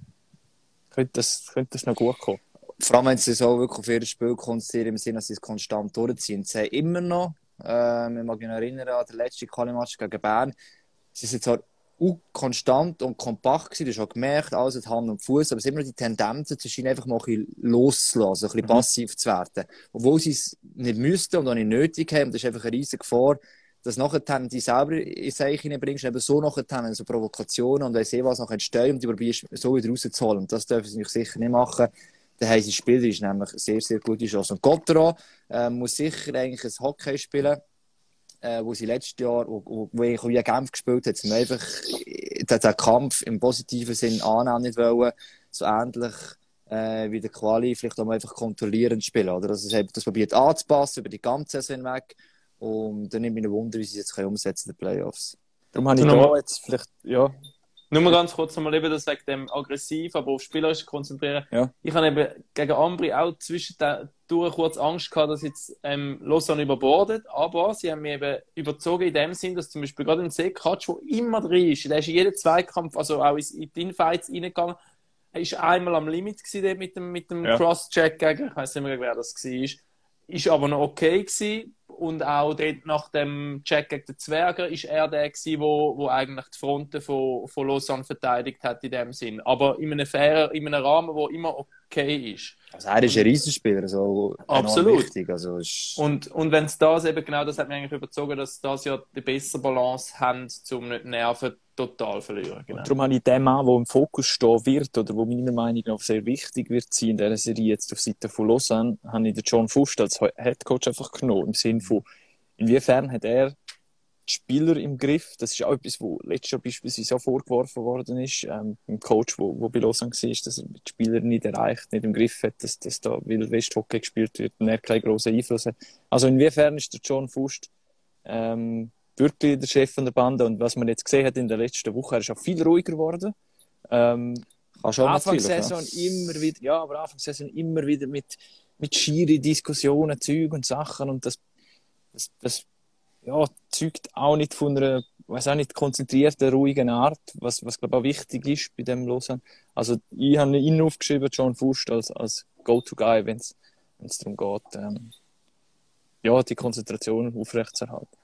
S2: könnte, das, könnte das noch gut kommen.
S3: Vor allem, wenn sie auch wirklich auf ihr Spiel konzentrieren, im Sinne, dass sie es konstant durchziehen. Sie haben immer noch, äh, ich mag erinnern an den letzten Quali-Match gegen Bern, sie sind zwar konstant und kompakt gewesen, du hast auch gemerkt, alles hat Hand und Fuß, aber es ist immer die Tendenz, zu scheinen einfach mal ein bisschen loszulassen, ein bisschen mhm. passiv zu werden. Obwohl sie es nicht müssten und auch nicht nötig haben, das ist einfach eine riesige Gefahr, dass nachher die selber in sich hineinbringst, eben so nachher so Provokationen und weiss eh was noch entstehen und die probierst so wieder rauszuholen. Und das dürfen sie sicher nicht machen. Der haben sie spielerisch nämlich sehr, sehr gute Chance. Und Gotteron äh, muss sicher eigentlich ein Hockey spielen, äh, wo sie letztes Jahr, wo, wo, wo ich wie Genf gespielt hat, sie einfach den, den Kampf im positiven Sinn annehmen nicht wollen, so ähnlich äh, wie der Quali, vielleicht auch einfach kontrollierend spielen, oder? Also, das, das probiert anzupassen über die ganze Saison weg und dann nimmt mich Wunder, wie sie es jetzt umsetzen in den Playoffs.
S2: Darum habe ich da jetzt vielleicht, ja,
S1: nur mal ganz kurz nochmal eben das wegen dem aggressiv, aber auf Spielerisch konzentrieren.
S2: Ja.
S1: Ich habe eben gegen Ambri auch zwischendurch kurz Angst gehabt, dass jetzt ähm, Lausanne überbordet, aber sie haben mich eben überzogen in dem Sinn, dass zum Beispiel gerade ein Sekatsch, der immer drin ist, der ist in jedem Zweikampf, also auch in die Infights reingegangen, er ist einmal am Limit gewesen mit dem, mit dem ja. Cross-Check gegen, ich weiß nicht mehr, wer das war, ist aber noch okay gewesen und auch dort nach dem Check gegen den Zwerger ist er der gewesen, wo, wo eigentlich die Fronten von, von Lausanne verteidigt hat in dem Sinn. Aber in einem fairen, in einem Rahmen, wo immer okay ist.
S3: Also er ist ein Riesenspieler, so
S1: Absolut. Wichtig. Also ist... Und, und wenn es das eben genau, das hat mich eigentlich überzogen, dass das ja die bessere Balance haben, um nicht Nerven total verlieren.
S2: Genau. darum habe ich den Mann, der im Fokus stehen wird, oder wo meiner Meinung nach sehr wichtig wird sein in dieser Serie jetzt auf Seite von Lausanne, habe ich den John Fust als Headcoach einfach genommen. Im Sinne von, inwiefern hat er die Spieler im Griff. Das ist auch etwas, was letztes Jahr beispielsweise auch vorgeworfen worden ist. Ähm, ein Coach, der bei Lausanne war, dass er die Spieler nicht erreicht, nicht im Griff hat, dass, dass da Wild West Hockey gespielt wird und er keinen grossen Einfluss hat. Also inwiefern ist der John Fust ähm, wirklich der Chef von der Bande und was man jetzt gesehen hat in der letzten Woche, er ist auch viel ruhiger geworden. Ähm, Anfangssaison ja. immer wieder, ja, aber Anfangssaison immer wieder mit, mit schiere Diskussionen, Zeug und Sachen und das, das, das ja, zeugt auch nicht von einer, weiß auch nicht, konzentrierten, ruhigen Art, was, was glaube ich auch wichtig ist bei dem Lausanne. Also ich habe ihn aufgeschrieben, John Fust, als, als Go-To-Guy, wenn es darum geht, ähm, ja, die Konzentration aufrechtzuerhalten.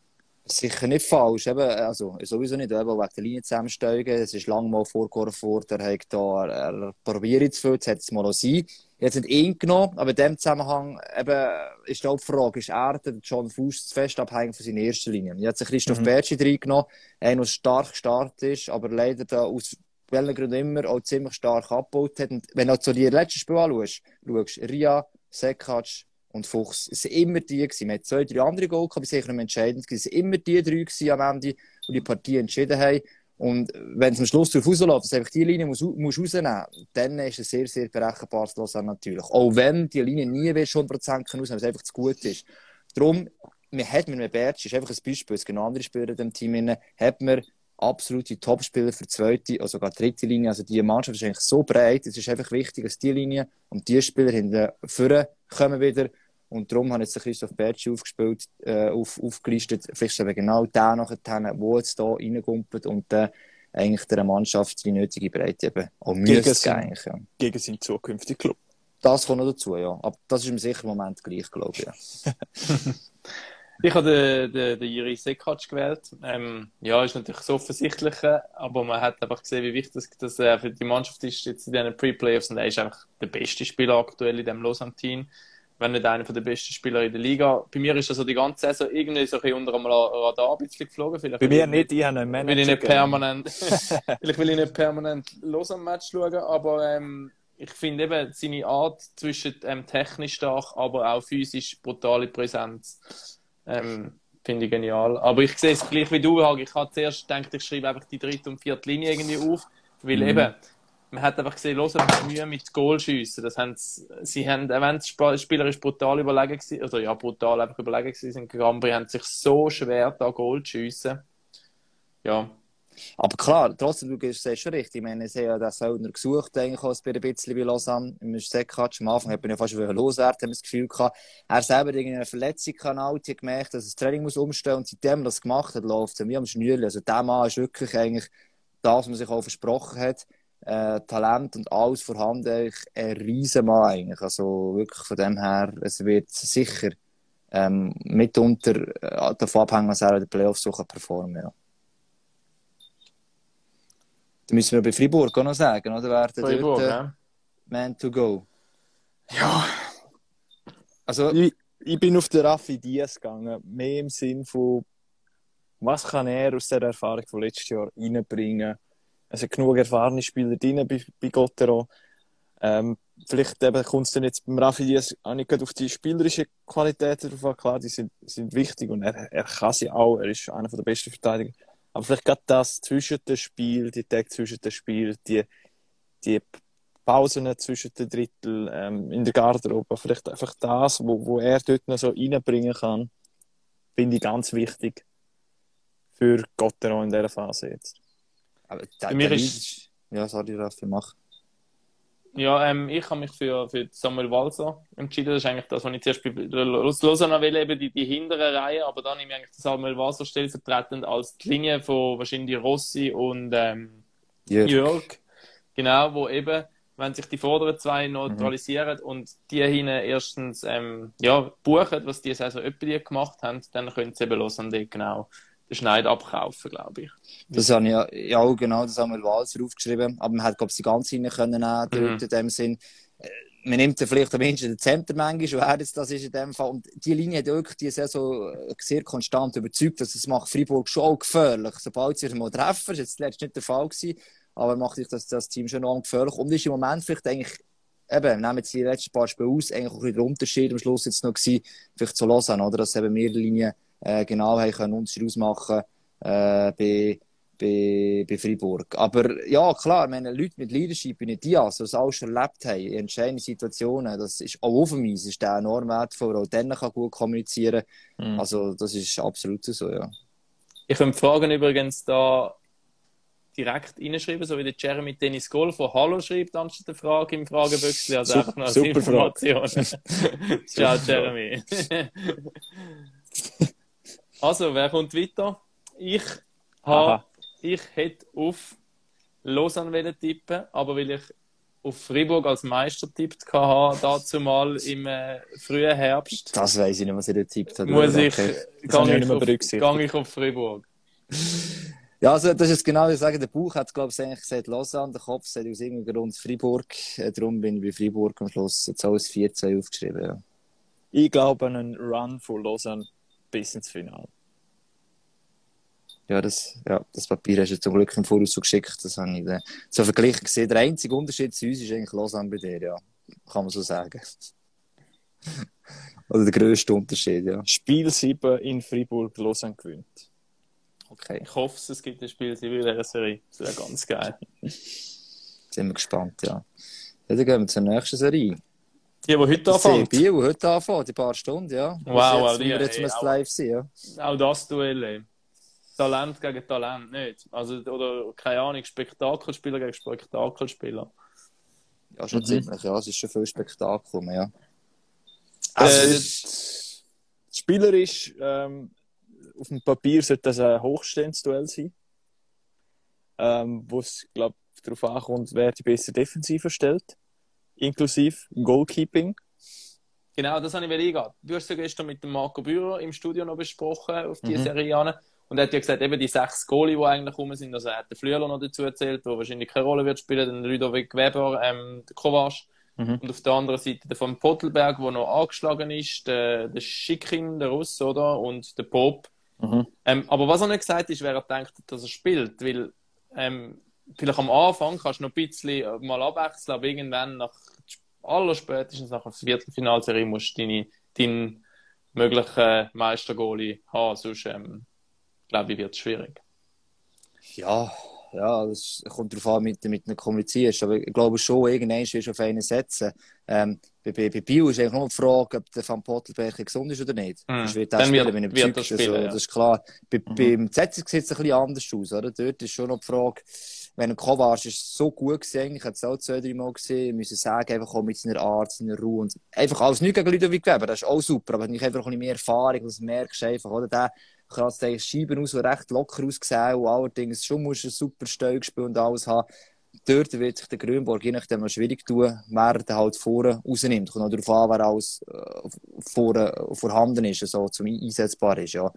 S3: Sicher nicht falsch, eben, also sowieso nicht, eben wegen der Linie zusammensteigen. Es ist lange mal vorgeworfen worden, er hat da, er, er probiert zu viel, jetzt hat es mal auch sein. Jetzt nicht ihn genommen, aber in dem Zusammenhang eben, ist die Frage, ist er, der John Fuß, zu fest abhängig von seiner ersten Linie? Jetzt hat Christoph mhm. Bertschi reingenommen, einer, der stark gestartet ist, aber leider da aus welchen Gründen immer auch ziemlich stark abgebaut hat. Und wenn du zu die letzten Spiele anschaust, schaust, Ria, Sekac, und Fuchs. Es waren immer die. Gewesen. Wir hatten zwei, drei andere Goal, aber sicher nicht entscheidend. Es waren immer die drei gewesen am Ende, die die Partie entschieden haben. Und wenn es am Schluss darauf rausläuft, dass einfach die Linie muss, muss rausnehmen muss, dann ist es sehr, sehr berechenbares Lausanne natürlich. Auch wenn die Linie nie 100% rausnehmen weil es einfach zu gut ist. Darum, man hat mit einem Bertsch, ist einfach ein Beispiel, es noch andere Spieler in dem Team, hat man absolute Topspieler für die zweite oder sogar dritte Linie. Also die Mannschaft ist eigentlich so breit, es ist einfach wichtig, dass die Linie und die Spieler hinten vorne kommen wieder und darum habe ich jetzt Christoph Bertschi aufgespielt, äh, auf, aufgelistet, vielleicht eben genau der nachher, wo jetzt hier reingumpelt und äh, eigentlich der Mannschaft die nötige Breite eben auch
S2: gegen, sein, ja. gegen seinen zukünftigen Club.
S3: Das kommt noch dazu, ja. Aber das ist im sicheren Moment gleich, glaube ich. Ja.
S1: ich habe den, den, den Jiri Sekac gewählt. Ähm, ja, ist natürlich so offensichtlich, aber man hat einfach gesehen, wie wichtig das, das für die Mannschaft ist jetzt in diesen Pre-Playoffs und er ist einfach der beste Spieler aktuell in diesem Lausanne-Team wenn nicht einer der besten Spieler in der Liga. Bei mir ist also die ganze Saison irgendwie so ein unter dem Radar ein bisschen geflogen.
S2: Vielleicht Bei mir nicht, ich habe einen
S1: Manager. Will ich nicht permanent, vielleicht will ich nicht permanent los am Match schauen, aber ähm, ich finde eben seine Art zwischen ähm, technisch stark, aber auch physisch brutale Präsenz. Ähm, finde ich genial. Aber ich sehe es gleich wie du, Hag. Ich habe zuerst gedacht, ich schreibe einfach die dritte und vierte Linie irgendwie auf, weil mhm. eben man hat einfach gesehen, los, Mühe mit Goalschiessen. Das haben sie, sie haben, wenn es spielerisch brutal überlegen gewesen, oder ja, brutal einfach überlegen sind, Gambri haben sich so schwer da Goal zu schiessen. Ja.
S3: Aber klar, trotzdem, du siehst schon richtig. Ich meine, sie haben ja den Söldner gesucht, eigentlich auch ein bisschen bei Lausanne. Im Sekatsch. Am Anfang hat man ja fast loswerden, haben das Gefühl gehabt. Er selber irgendeine Verletzung kann gemerkt, dass das Training muss umstellen und seitdem er das gemacht hat, läuft es wie am Schnürli. Also der Mann ist wirklich eigentlich das, was man sich auch versprochen hat äh, Talent und alles vorhanden. Ein Riesenmann eigentlich. Also wirklich von dem her, es wird sicher ähm, mitunter äh, davon abhängen, was er in den Playoffs so performen kann. Ja. Da müssen wir bei Fribourg auch noch sagen, oder? Wer
S1: Fribourg, dort, äh, ja.
S3: Man to go.
S2: Ja. Also, ich, ich bin auf den Raffi Diaz gegangen. Mehr im Sinn von, was kann er aus der Erfahrung von letztes Jahr reinbringen? Es sind genug erfahrene Spieler drin bei, bei Gottero. Ähm, vielleicht kommt es dann jetzt beim Raffi Diaz auch nicht auf die spielerische Qualität drauf an. Klar, die sind, sind wichtig und er, er kann sie auch. Er ist einer der besten Verteidiger. Aber vielleicht gerade das zwischen dem Spiel, die Tag zwischen dem Spiel, die, die Pausen zwischen den Drittel ähm, in der Garderobe, vielleicht einfach das, wo, wo er dort noch so reinbringen kann, finde ich ganz wichtig für Gottero in dieser Phase jetzt.
S3: Aber der, mir ist... Ja, sorry, Raffi, mach.
S1: Ja, ähm, ich habe mich für, für Samuel Walser entschieden. Das ist eigentlich das, was ich zuerst bei Lausanne will, eben die, die hintere Reihe. Aber dann nehme ich eigentlich Samuel Walser stellvertretend als die Linie von wahrscheinlich Rossi und ähm, Jörg. Jörg. Genau, wo eben, wenn sich die vorderen zwei neutralisieren mhm. und die hinten erstens ähm, ja, buchen, was die Saison öppe gemacht haben, dann können sie eben Lausanne genau den Schneid abkaufen, glaube ich.
S3: Das habe ich ja, ja genau, das haben wir Walser aufgeschrieben, aber man hat, glaube ich, die ganze Linie können nehmen, mhm. in dem Sinn. Äh, man nimmt ja vielleicht am Menschen den Center manchmal, wer jetzt das ist in dem Fall. Und die Linie hat wirklich die Saison sehr konstant überzeugt, dass es macht Freiburg schon auch gefährlich. Sobald sie mal treffen, das ist jetzt letztes nicht der Fall gewesen, aber macht sich das, das Team schon noch gefährlich. Und ist im Moment vielleicht eigentlich eben, nehmen jetzt die letzten paar Spiele aus, eigentlich auch ein der Unterschied am Schluss jetzt noch gewesen, vielleicht zu Lausanne, oder? Dass eben mehrere Linien äh, genau haben können Unterschied ausmachen äh, bei, bei, bei Freiburg. Aber ja, klar, meine Leute mit Leadership in Diaz, die es auch schon erlebt haben, in entscheidenden Situationen, das ist auch auf dem Eis, ist der enorm wertvoll, auch dann kann gut kommunizieren.
S2: Mhm.
S3: Also, das ist absolut so, ja.
S1: Ich könnte Fragen übrigens da direkt reinschreiben, so wie der Jeremy Dennis Goal von Hallo schreibt, anstatt der Frage im Fragebüchsel. Also einfach noch als Information. Ciao, Jeremy. also, wer kommt weiter? Ich habe,
S2: Aha.
S1: ich hätte auf Lausanne wollen tippen, aber weil ich auf Fribourg als Meister tippt hatte, dazu mal im äh, frühen Herbst,
S3: Das weiß ich nicht, was ich da tippt habe.
S1: muss ich,
S2: habe
S1: gang
S2: ich
S1: ich,
S2: nicht mehr
S1: auf, ich auf Fribourg.
S3: Ja, also das ist genau, wie ich sage, der Bauch hat, glaube ich, eigentlich gesagt Lausanne, der Kopf sagt aus irgendeinem Grund Freiburg. Äh, darum bin ich bei Freiburg am Schluss jetzt alles 4-2 aufgeschrieben. Ja.
S2: Ich glaube an einen Run von Lausanne bis ins Finale.
S3: Ja, das, ja, das Papier hast du zum Glück im Voraus so geschickt. Das habe ich äh, so verglichen gesehen. Der einzige Unterschied zu uns ist eigentlich Lausanne bei dir, ja. Kann man so sagen. Oder der grösste Unterschied, ja.
S2: Spiel 7 in Freiburg, Lausanne gewinnt.
S3: Okay,
S1: Ich hoffe, es gibt ein Spiel in dieser Serie. Das wäre ganz geil.
S3: sind wir gespannt, ja. ja. Dann gehen wir zur nächsten Serie.
S1: Die, die heute
S3: Das
S1: anfängt.
S3: Biel, heute anfangen, die paar Stunden, ja.
S1: Wow,
S3: jetzt,
S1: die-
S3: wie wir jetzt
S1: ey,
S3: live sind, ja.
S1: Auch das Duell. ey. Talent gegen Talent, nicht. Also, oder, keine Ahnung, Spektakelspieler gegen Spektakelspieler.
S3: Ja, schon
S2: Mhm.
S3: ziemlich, ja. Es ist schon viel Spektakel, ja.
S1: Äh,
S2: Also, spielerisch, ähm, auf dem Papier sollte das ein hochstehendes Duell sein. Ähm, wo es, glaube ich, darauf ankommt, wer die bessere Defensive stellt. Inklusive Goalkeeping.
S1: Genau, das habe ich eingehen. Du hast ja gestern mit dem Marco Bührer im Studio noch besprochen, auf die
S2: Mhm.
S1: Serie an. Und er hat ja gesagt, eben die sechs Goalie, die eigentlich rum sind, also er hat den Flüeler noch dazu erzählt, der wahrscheinlich keine Rolle wird spielen, den Ludovic Weber, ähm, der Kovac.
S2: Mhm.
S1: Und auf der anderen Seite der von Pottelberg, der noch angeschlagen ist, der, der Schikin, der Russ, oder? Und der Pop.
S2: Mhm.
S1: Ähm, aber was er nicht gesagt ist, wer er denkt, dass er spielt. Weil ähm, vielleicht am Anfang kannst du noch ein bisschen äh, mal abwechseln, aber irgendwann nach aller spätestens nach der Viertelfinalserie musst du deine, deinen möglichen Meistergoalie haben, sonst ähm, glaube ich, wird es schwierig.
S3: Ja, ja, das kommt darauf an, mit, mit einem kommunizierst. Aber ich glaube schon, irgendwann wirst du auf einen setzen. Ähm, bei, bei, bei Bio ist eigentlich nur die Frage, ob der Van Pottelberg gesund ist oder nicht.
S1: Mhm.
S3: Das wird er
S1: Dann
S3: spielen,
S1: wird- wird
S3: überzeugt.
S1: spielen,
S3: also,
S1: ja.
S3: Das ist klar. Bei,
S2: Mhm.
S3: Beim Zetzer sieht es ein bisschen anders aus. Oder? Dort ist schon noch die Frage, wenn ein Kovac ist so gut eigentlich, ich habe es auch zwei, drei Mal gesehen, muss sagen, einfach mit seiner Art, seiner Ruhe einfach alles nicht gegen Ludovic Weber, das ist auch super, aber ich einfach ein mehr Erfahrung, das merkst du einfach, oder? Der kratzt eigentlich Scheiben aus, die recht locker ausgesehen und allerdings schon musst du ein super Steuergespiel und alles haben. Dort wird sich der Grünborg je nachdem noch schwierig tun, wer er halt vorne rausnimmt. Kommt auch darauf an, wer alles äh, vorhanden ist, also zum einsetzbar ist, ja.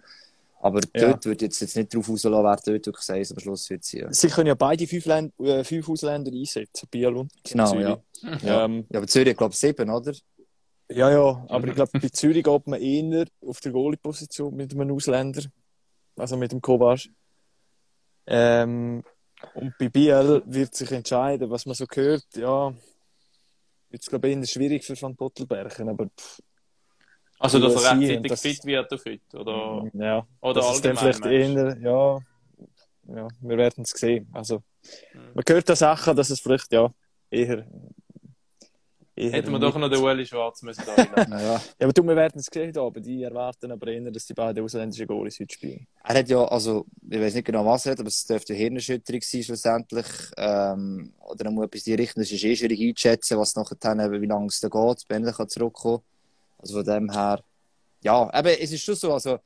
S3: Aber
S2: Ja.
S3: dort wird jetzt, jetzt nicht drauf rauslassen, wer dort wirklich sagt, am Schluss wird sie. Ja.
S2: Sie können ja beide fünf, Länd äh, fünf Ausländer einsetzen, Biel und
S3: Genau,
S2: Zürich.
S3: ja.
S2: Ja. Ähm,
S3: Ja, aber Zürich, ich glaube sieben, oder?
S2: ja, ja, aber ich glaube, bei Zürich geht man eher auf der Goalie-Position mit einem Ausländer, also mit dem Kovac. Ähm, und bei Biel wird sich entscheiden, was man so hört, ja, wird es glaube ich eher schwierig für Van Pottelbergen, aber pff,
S1: Also, dass er rechtzeitig
S2: das-
S1: fit wird auf heute, oder,
S2: ja,
S1: oder
S2: das ist dann
S1: allgemein,
S2: vielleicht
S1: meinst
S2: eher, ja, ja, wir werden es sehen. Also,
S1: Mhm.
S2: man hört da Sachen, dass es vielleicht, ja, eher, eher
S1: Hätten wir doch noch den Ueli Schwarz müssen da.
S3: Ja, ja.
S2: Aber du, wir werden es sehen, aber die erwarten aber eher, dass die beiden ausländischen Goalies heute spielen.
S3: Er hat ja, also, ich weiß nicht genau, was er hat, aber es dürfte eine Hirnerschütterung sein, schlussendlich. Ähm, oder er muss etwas in die Richtung, das ist eh schwierig einzuschätzen, was nachher wie lange es da geht, wenn er kann zurückkommen Also von dem her, ja, eben, es ist schon so, also,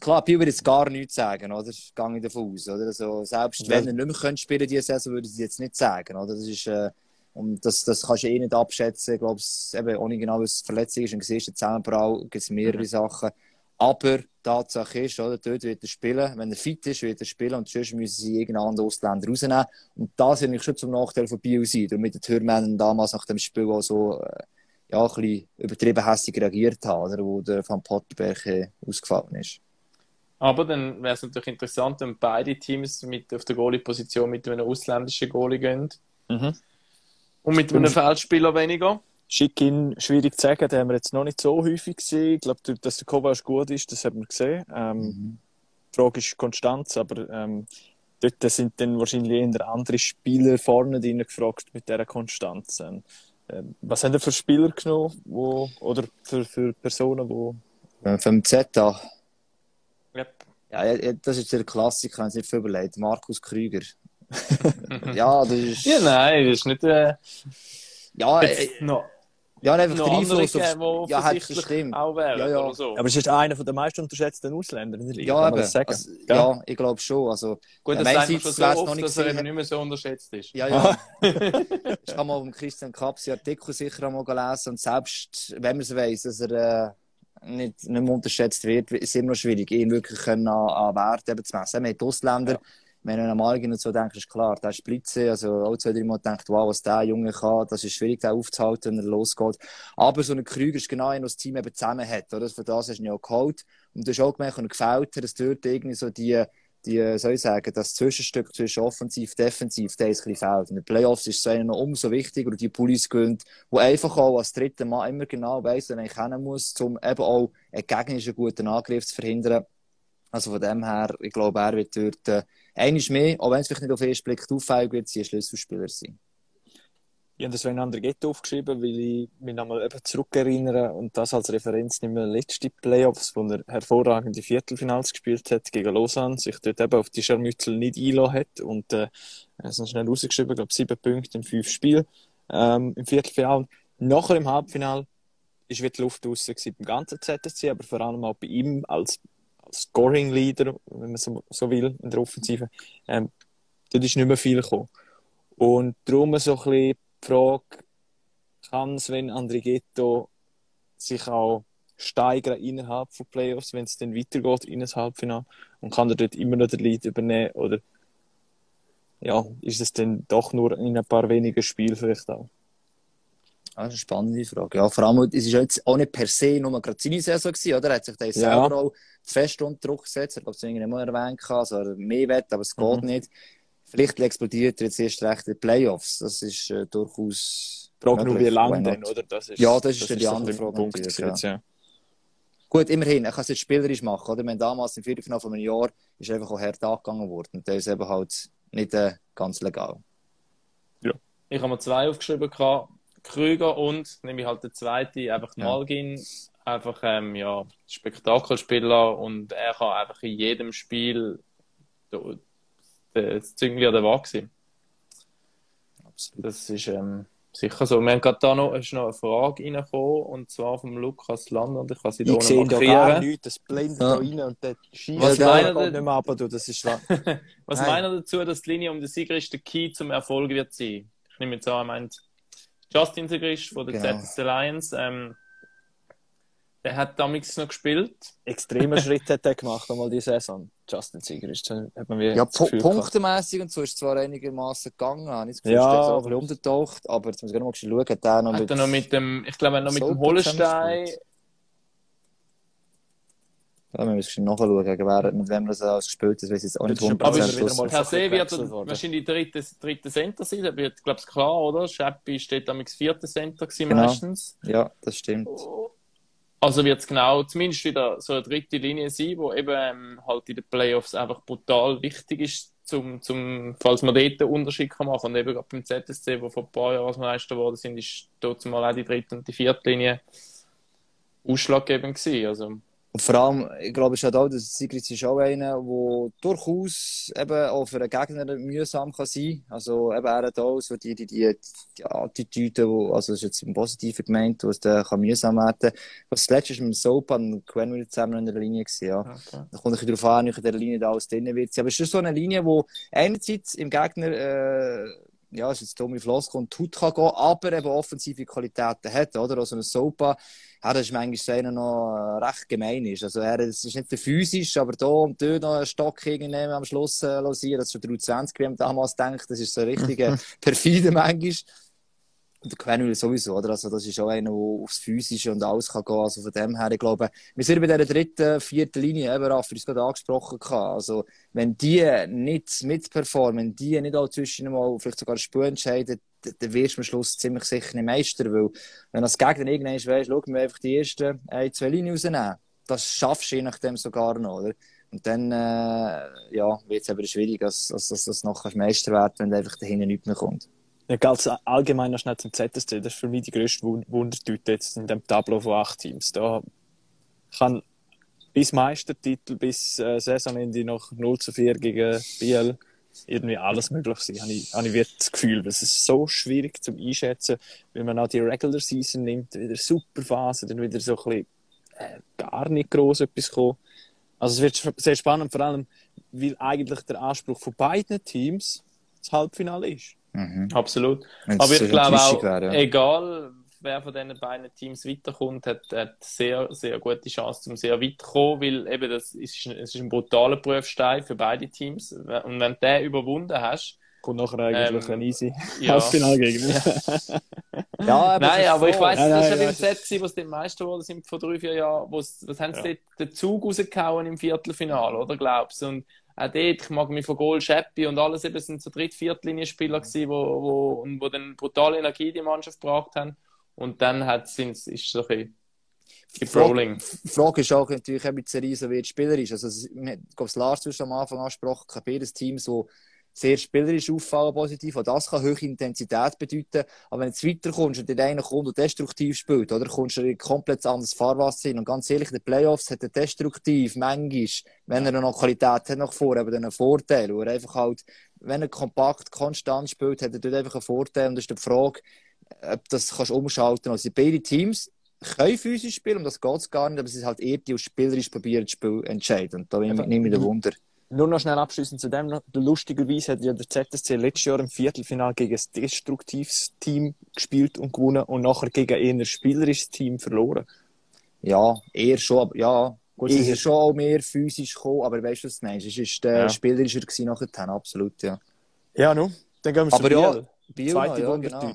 S3: klar, Pio würde jetzt gar nichts sagen, oder? Gehe ich davon aus, oder? Also, selbst wenn er nicht mehr könnte spielen diese Saison, würde ich jetzt nicht sagen, oder? Das ist, äh, und das, das kannst du eh nicht abschätzen. Ich glaube, es eben nicht genau, was Verletzung ist. Und siehst du, Zusammenbau gibt es mehrere Sachen. Aber die Tatsache ist, oder, dort wird er spielen. Wenn er fit ist, wird er spielen. Und sonst müssen sie irgendeinen anderen Ausländer rausnehmen. Und das wird schon zum Nachteil von Bio sein. Darum mit den Türmännern damals nach dem Spiel auch so, äh, ja, ein bisschen übertrieben hässlich reagiert haben, oder, wo der Van Potterberg äh, ausgefallen ist.
S1: Aber dann wäre es natürlich interessant, wenn beide Teams mit, auf der Goalie-Position mit einem ausländischen Goalie gehen.
S2: Mhm.
S1: Und mit einem Feldspieler weniger.
S2: Schick-In, schwierig zu sagen, den haben wir jetzt noch nicht so häufig gesehen. Ich glaube, dass der Kovac gut ist, das haben wir gesehen. Ähm, die Frage ist Konstanz, aber ähm, dort sind dann wahrscheinlich eher andere Spieler vorne drin gefragt mit dieser Konstanz. Ähm, was haben ihr für Spieler genommen wo, oder für, für Personen, die...
S3: Äh, Vom Z
S1: Yep.
S3: Ja, das ist der Klassiker, wenn es nicht viel überlegt. Markus Krüger. ja, das ist.
S1: Ja, nein, das ist nicht. Äh,
S3: Ja,
S1: jetzt
S3: äh,
S1: noch,
S3: ja einfach
S1: andere
S3: Einfluss
S1: gegeben,
S3: auf.
S1: die
S3: Ja, hat
S1: offensichtlich
S3: stimmt.
S1: auch wären
S3: Ja, ja.
S1: so.
S2: Aber es ist einer der meist unterschätzten Ausländer in der Liga,
S3: Ja,
S2: kann
S3: eben.
S2: das sagen?
S3: Also,
S2: Ja.
S3: ja, ich glaube schon. Also,
S1: Gut,
S3: Ja,
S1: das sagt man schon so oft,
S3: noch nicht
S1: dass er eben nicht mehr so unterschätzt ist.
S3: ja, ja. ich habe mal vom Christian Kapsi Artikel sicher einmal gelesen und selbst wenn man es weiss, dass er äh, nicht, nicht mehr unterschätzt wird, ist es immer noch schwierig, ihn wirklich können an, an Wert eben zu messen. Wir haben die Ausländer, wenn du an Malgin und so denkst, ist klar, der ist Spritze, also auch zwei, drei Mal denkt, wow, was der Junge kann, das ist schwierig, den aufzuhalten, wenn er losgeht. Aber so ein Krüger ist genau einer, der das Team eben zusammen hat, oder? Für das hast du ihn ja auch geholt. Und du hast auch gemerkt, und gefällt hat, dass dort irgendwie so die, die, soll ich sagen, das Zwischenstück zwischen offensiv defensiv, der ist ein bisschen fehlt. In den Playoffs ist es einer noch umso wichtiger und die Pullis gewinnt, wo einfach auch als dritter Mann immer genau weiss, wen er kennen muss, um eben auch einen gegnerischen guten Angriff zu verhindern. Also von dem her, ich glaube, er wird dort, einiges mehr, auch wenn es vielleicht nicht auf den ersten Blick auffällig wird, sie ein Schlüsselspieler sein.
S2: Ich habe das Sven Andrighetto aufgeschrieben, weil ich mich nochmal zurückerinnere und das als Referenz nehme letzte Playoffs, wo er hervorragende Viertelfinals gespielt hat gegen Lausanne, sich dort eben auf die Scharmützel nicht einlassen hat und äh, es schnell rausgeschrieben, ich glaube sieben Punkte in fünf Spielen ähm, im Viertelfinal. Nachher im Halbfinal wieder die Luft gewesen beim ganzen ZSC, aber vor allem auch bei ihm als, als Scoring-Leader, wenn man so, so will, in der Offensive. Ähm, dort ist nicht mehr viel gekommen. Und darum so ein bisschen die Frage, kann Sven Andrighetto sich auch steigern innerhalb von Playoffs, wenn es dann weitergeht in das Halbfinale? Und kann er dort immer noch den Lead übernehmen? Oder ja, ist es dann doch nur in ein paar wenigen Spielen vielleicht auch?
S3: Das ist eine spannende Frage. Ja, vor allem, es ist ja jetzt auch nicht per se nur gerade seine Saison gewesen, oder? Er hat sich da
S2: Ja.
S3: selber auch fest unter Druck gesetzt. Er hat es irgendwie mal erwähnt, gehabt, also er mehr will, aber es geht
S2: Mhm.
S3: nicht. Vielleicht explodiert er jetzt erst recht in den Playoffs. Das ist äh, durchaus.
S2: Die Frage nur, wie lange denn, oder? Das ist,
S3: Ja, das ist ja die
S2: so ein
S3: andere Frage
S2: Punkt
S3: natürlich,
S2: jetzt, ja.
S3: Gut, immerhin, er kann es jetzt spielerisch machen, oder? Haben damals im Viertelfinale von einem Jahr ist einfach auch hart angegangen worden. Und der ist eben halt nicht äh, ganz legal.
S1: Ich habe mir zwei aufgeschrieben, gehabt. Krüger und, nehme ich halt den zweiten, einfach
S3: Ja.
S1: Malgin. Einfach, ähm, ja, Spektakelspieler und er kann einfach in jedem Spiel da- das Züngli an der Waage.
S3: Absolut.
S1: Das ist ähm, sicher so. Wir haben gerade da noch, ist noch eine Frage reingekommen, und zwar vom Lukas Land, und ich kann sie da
S2: Ich sehe
S1: unten
S2: da gar
S1: markieren.
S2: nichts, das blendet
S3: Ja.
S2: da rein und der schießt
S1: Was
S2: da
S1: denn-
S2: nicht mehr ab, du, das ist wahr.
S1: Was ihr dazu, dass die Linie um den Sigrist der Key zum Erfolg wird sein? Ich nehme jetzt an, er meint Justin Sigrist von der
S3: Genau.
S1: ZSC Lions. Ähm, der hat damals noch gespielt.
S2: extremer Schritt hat er gemacht, einmal die Saison. Justin Sieger ist, hat man wie
S3: Ja,
S2: das
S3: pu
S2: Gefühl gehabt.
S3: punktemässig und so ist zwar einigermaßen gegangen. Habe ich das Gefühl,
S2: Ja,
S3: ist auch ein
S2: aber-
S3: bisschen untertaucht, aber jetzt muss ich gerade mal schauen, hat der noch
S1: Hat
S3: mit...
S1: er noch mit dem, ich glaube, er noch mit dem Hollenstein.
S3: Ja, wir müssen nachschauen, gegen wer, mit wem das alles gespielt das weiß jetzt auch nicht
S2: Das ist aber
S3: 100%
S1: wieder
S3: Schluss.
S2: mal
S1: Per se wird er wahrscheinlich dritte, dritte Center sein. Das wird, glaube ich, klar, oder? Scheppi steht damals vierte Center gewesen
S3: Genau.
S1: meistens.
S3: Ja, das stimmt.
S1: Also wird es genau zumindest wieder so eine dritte Linie sein, wo eben ähm, halt in den Playoffs einfach brutal wichtig ist, zum, zum, falls man dort einen Unterschied kann machen. Und eben gerade beim ZSC, wo vor ein paar Jahren als Meister geworden sind, ist dort mal auch die dritte und die vierte Linie ausschlaggebend gewesen. Also,
S3: Und vor allem, ich glaube, es ist halt auch, dass Sigrid ist auch einer, der durchaus eben auch für einen Gegner mühsam kann sein kann. Also eben er hat auch so die, die, die, die Attitüde, wo, also das ist jetzt im Positiven gemeint, wo es dann kann mühsam werden Was das letzte ist mit Soap und wieder zusammen in der Linie gewesen, ja.
S1: okay.
S3: Da kommt ein darauf an, in der Linie da alles drin wird. Aber es ist schon so eine Linie, wo einerseits im Gegner, äh, ja, es ist jetzt dumme Floskel und Hut kann gehen, aber eben offensive Qualitäten hat, oder? Also ein Sopa, ja, das ist manchmal so einer noch äh, recht gemein ist. Also er, es ist nicht der physisch, aber da und dort noch einen Stock irgendwie am Schluss äh, losieren, das ist schon 23, wie man damals denkt, das ist so richtig äh, perfide manchmal. Und der Quenville sowieso, oder? Also, das ist auch einer, der aufs Physische und alles kann gehen. Also, von dem her, ich glaube, wir sind bei dieser dritten, vierten Linie, eben, Raffi, es gerade angesprochen gehabt. Also, wenn die nicht mitperformen, wenn die nicht auch zwischen mal vielleicht sogar Spiel entscheiden, dann wirst du am Schluss ziemlich sicher nicht Meister, weil, wenn als Gegner irgendwann weisst, schau, wir einfach die ersten ein, zwei Linien rausnehmen. Das schaffst du je nachdem sogar noch, oder? Und dann äh, ja, wird es eben schwierig, dass, dass, dass das noch Meister werden wenn einfach dahinter nichts mehr kommt.
S2: Ja, ganz allgemein noch schnell zum ZSC. Das ist für mich die grösste Wundertüte jetzt in dem Tableau von acht Teams. Da kann bis Meistertitel, bis äh, Saisonende noch 0 zu 4 gegen Biel irgendwie alles möglich sein, habe ich, habe ich das Gefühl. Es ist so schwierig zum Einschätzen, wenn man auch die Regular Season nimmt, wieder super Phase, dann wieder so ein bisschen äh, gar nicht groß etwas kommen. Also es wird sehr spannend, vor allem, weil eigentlich der Anspruch von beiden Teams das Halbfinale ist.
S1: Mhm. Absolut. Wenn's Aber ich glaube auch, wäre, ja. egal wer von diesen beiden Teams weiterkommt, hat, hat sehr, sehr gute Chance, um sehr weit zu kommen, weil eben das ist, es ist ein brutaler Prüfstein für beide Teams. Und wenn du den überwunden hast,
S2: kommt nachher eigentlich ähm, ein easy ja. Halbfinalgegner.
S1: ja, aber Nein, aber ich weiss, das war ja im Set, was die Meister geworden sind vor drei, vier Jahren. Was, was haben sie ja. den Zug rausgehauen im Viertelfinale, oder glaubst du? Und auch dort, ich mag mich von Goal Scheppi und alles eben sind so Dritt-, Viertlinienspieler gewesen, wo, wo, wo dann brutale Energie in die Mannschaft gebracht haben. Und dann hat es, ist es so ein
S3: bisschen Die Frage ist auch natürlich, ob die Serie so wie Spieler ist. Also, ich glaube, Lars du am Anfang angesprochen, habe jedes Team so sehr spielerisch auffallen, positiv. Und das kann hohe Intensität bedeuten. Aber wenn du weiterkommst und der einer kommt und destruktiv spielt, oder kommst du in komplett anderes Fahrwasser hin. Und ganz ehrlich, in den Playoffs hat er destruktiv, manchmal, wenn er noch Qualität hat nach vorne, aber dann einen Vorteil. Wo er einfach halt, wenn er kompakt, konstant spielt, hat er dort einfach einen Vorteil. Und das ist die Frage, ob das kannst umschalten. Also beide Teams können physisch spielen, um das geht es gar nicht, aber es ist halt eher die, die spielerisch probieren, das Spiel entscheiden. Und da nehme ich den Wunder.
S2: Nur noch schnell abschließend zu dem. Lustigerweise hat ja der ZSC letztes Jahr im Viertelfinale gegen ein destruktives Team gespielt und gewonnen und nachher gegen ein spielerisches Team verloren.
S3: Ja, eher schon, aber ja. Gut, eher schon auch mehr physisch gekommen, aber weißt du, was du meinst? Es war äh, ja. spielerischer gewesen nachher, absolut, ja.
S2: Ja, nun, dann gehen wir
S3: aber
S2: zu
S3: ja, Biel.
S2: Zweite
S3: ja. Genau.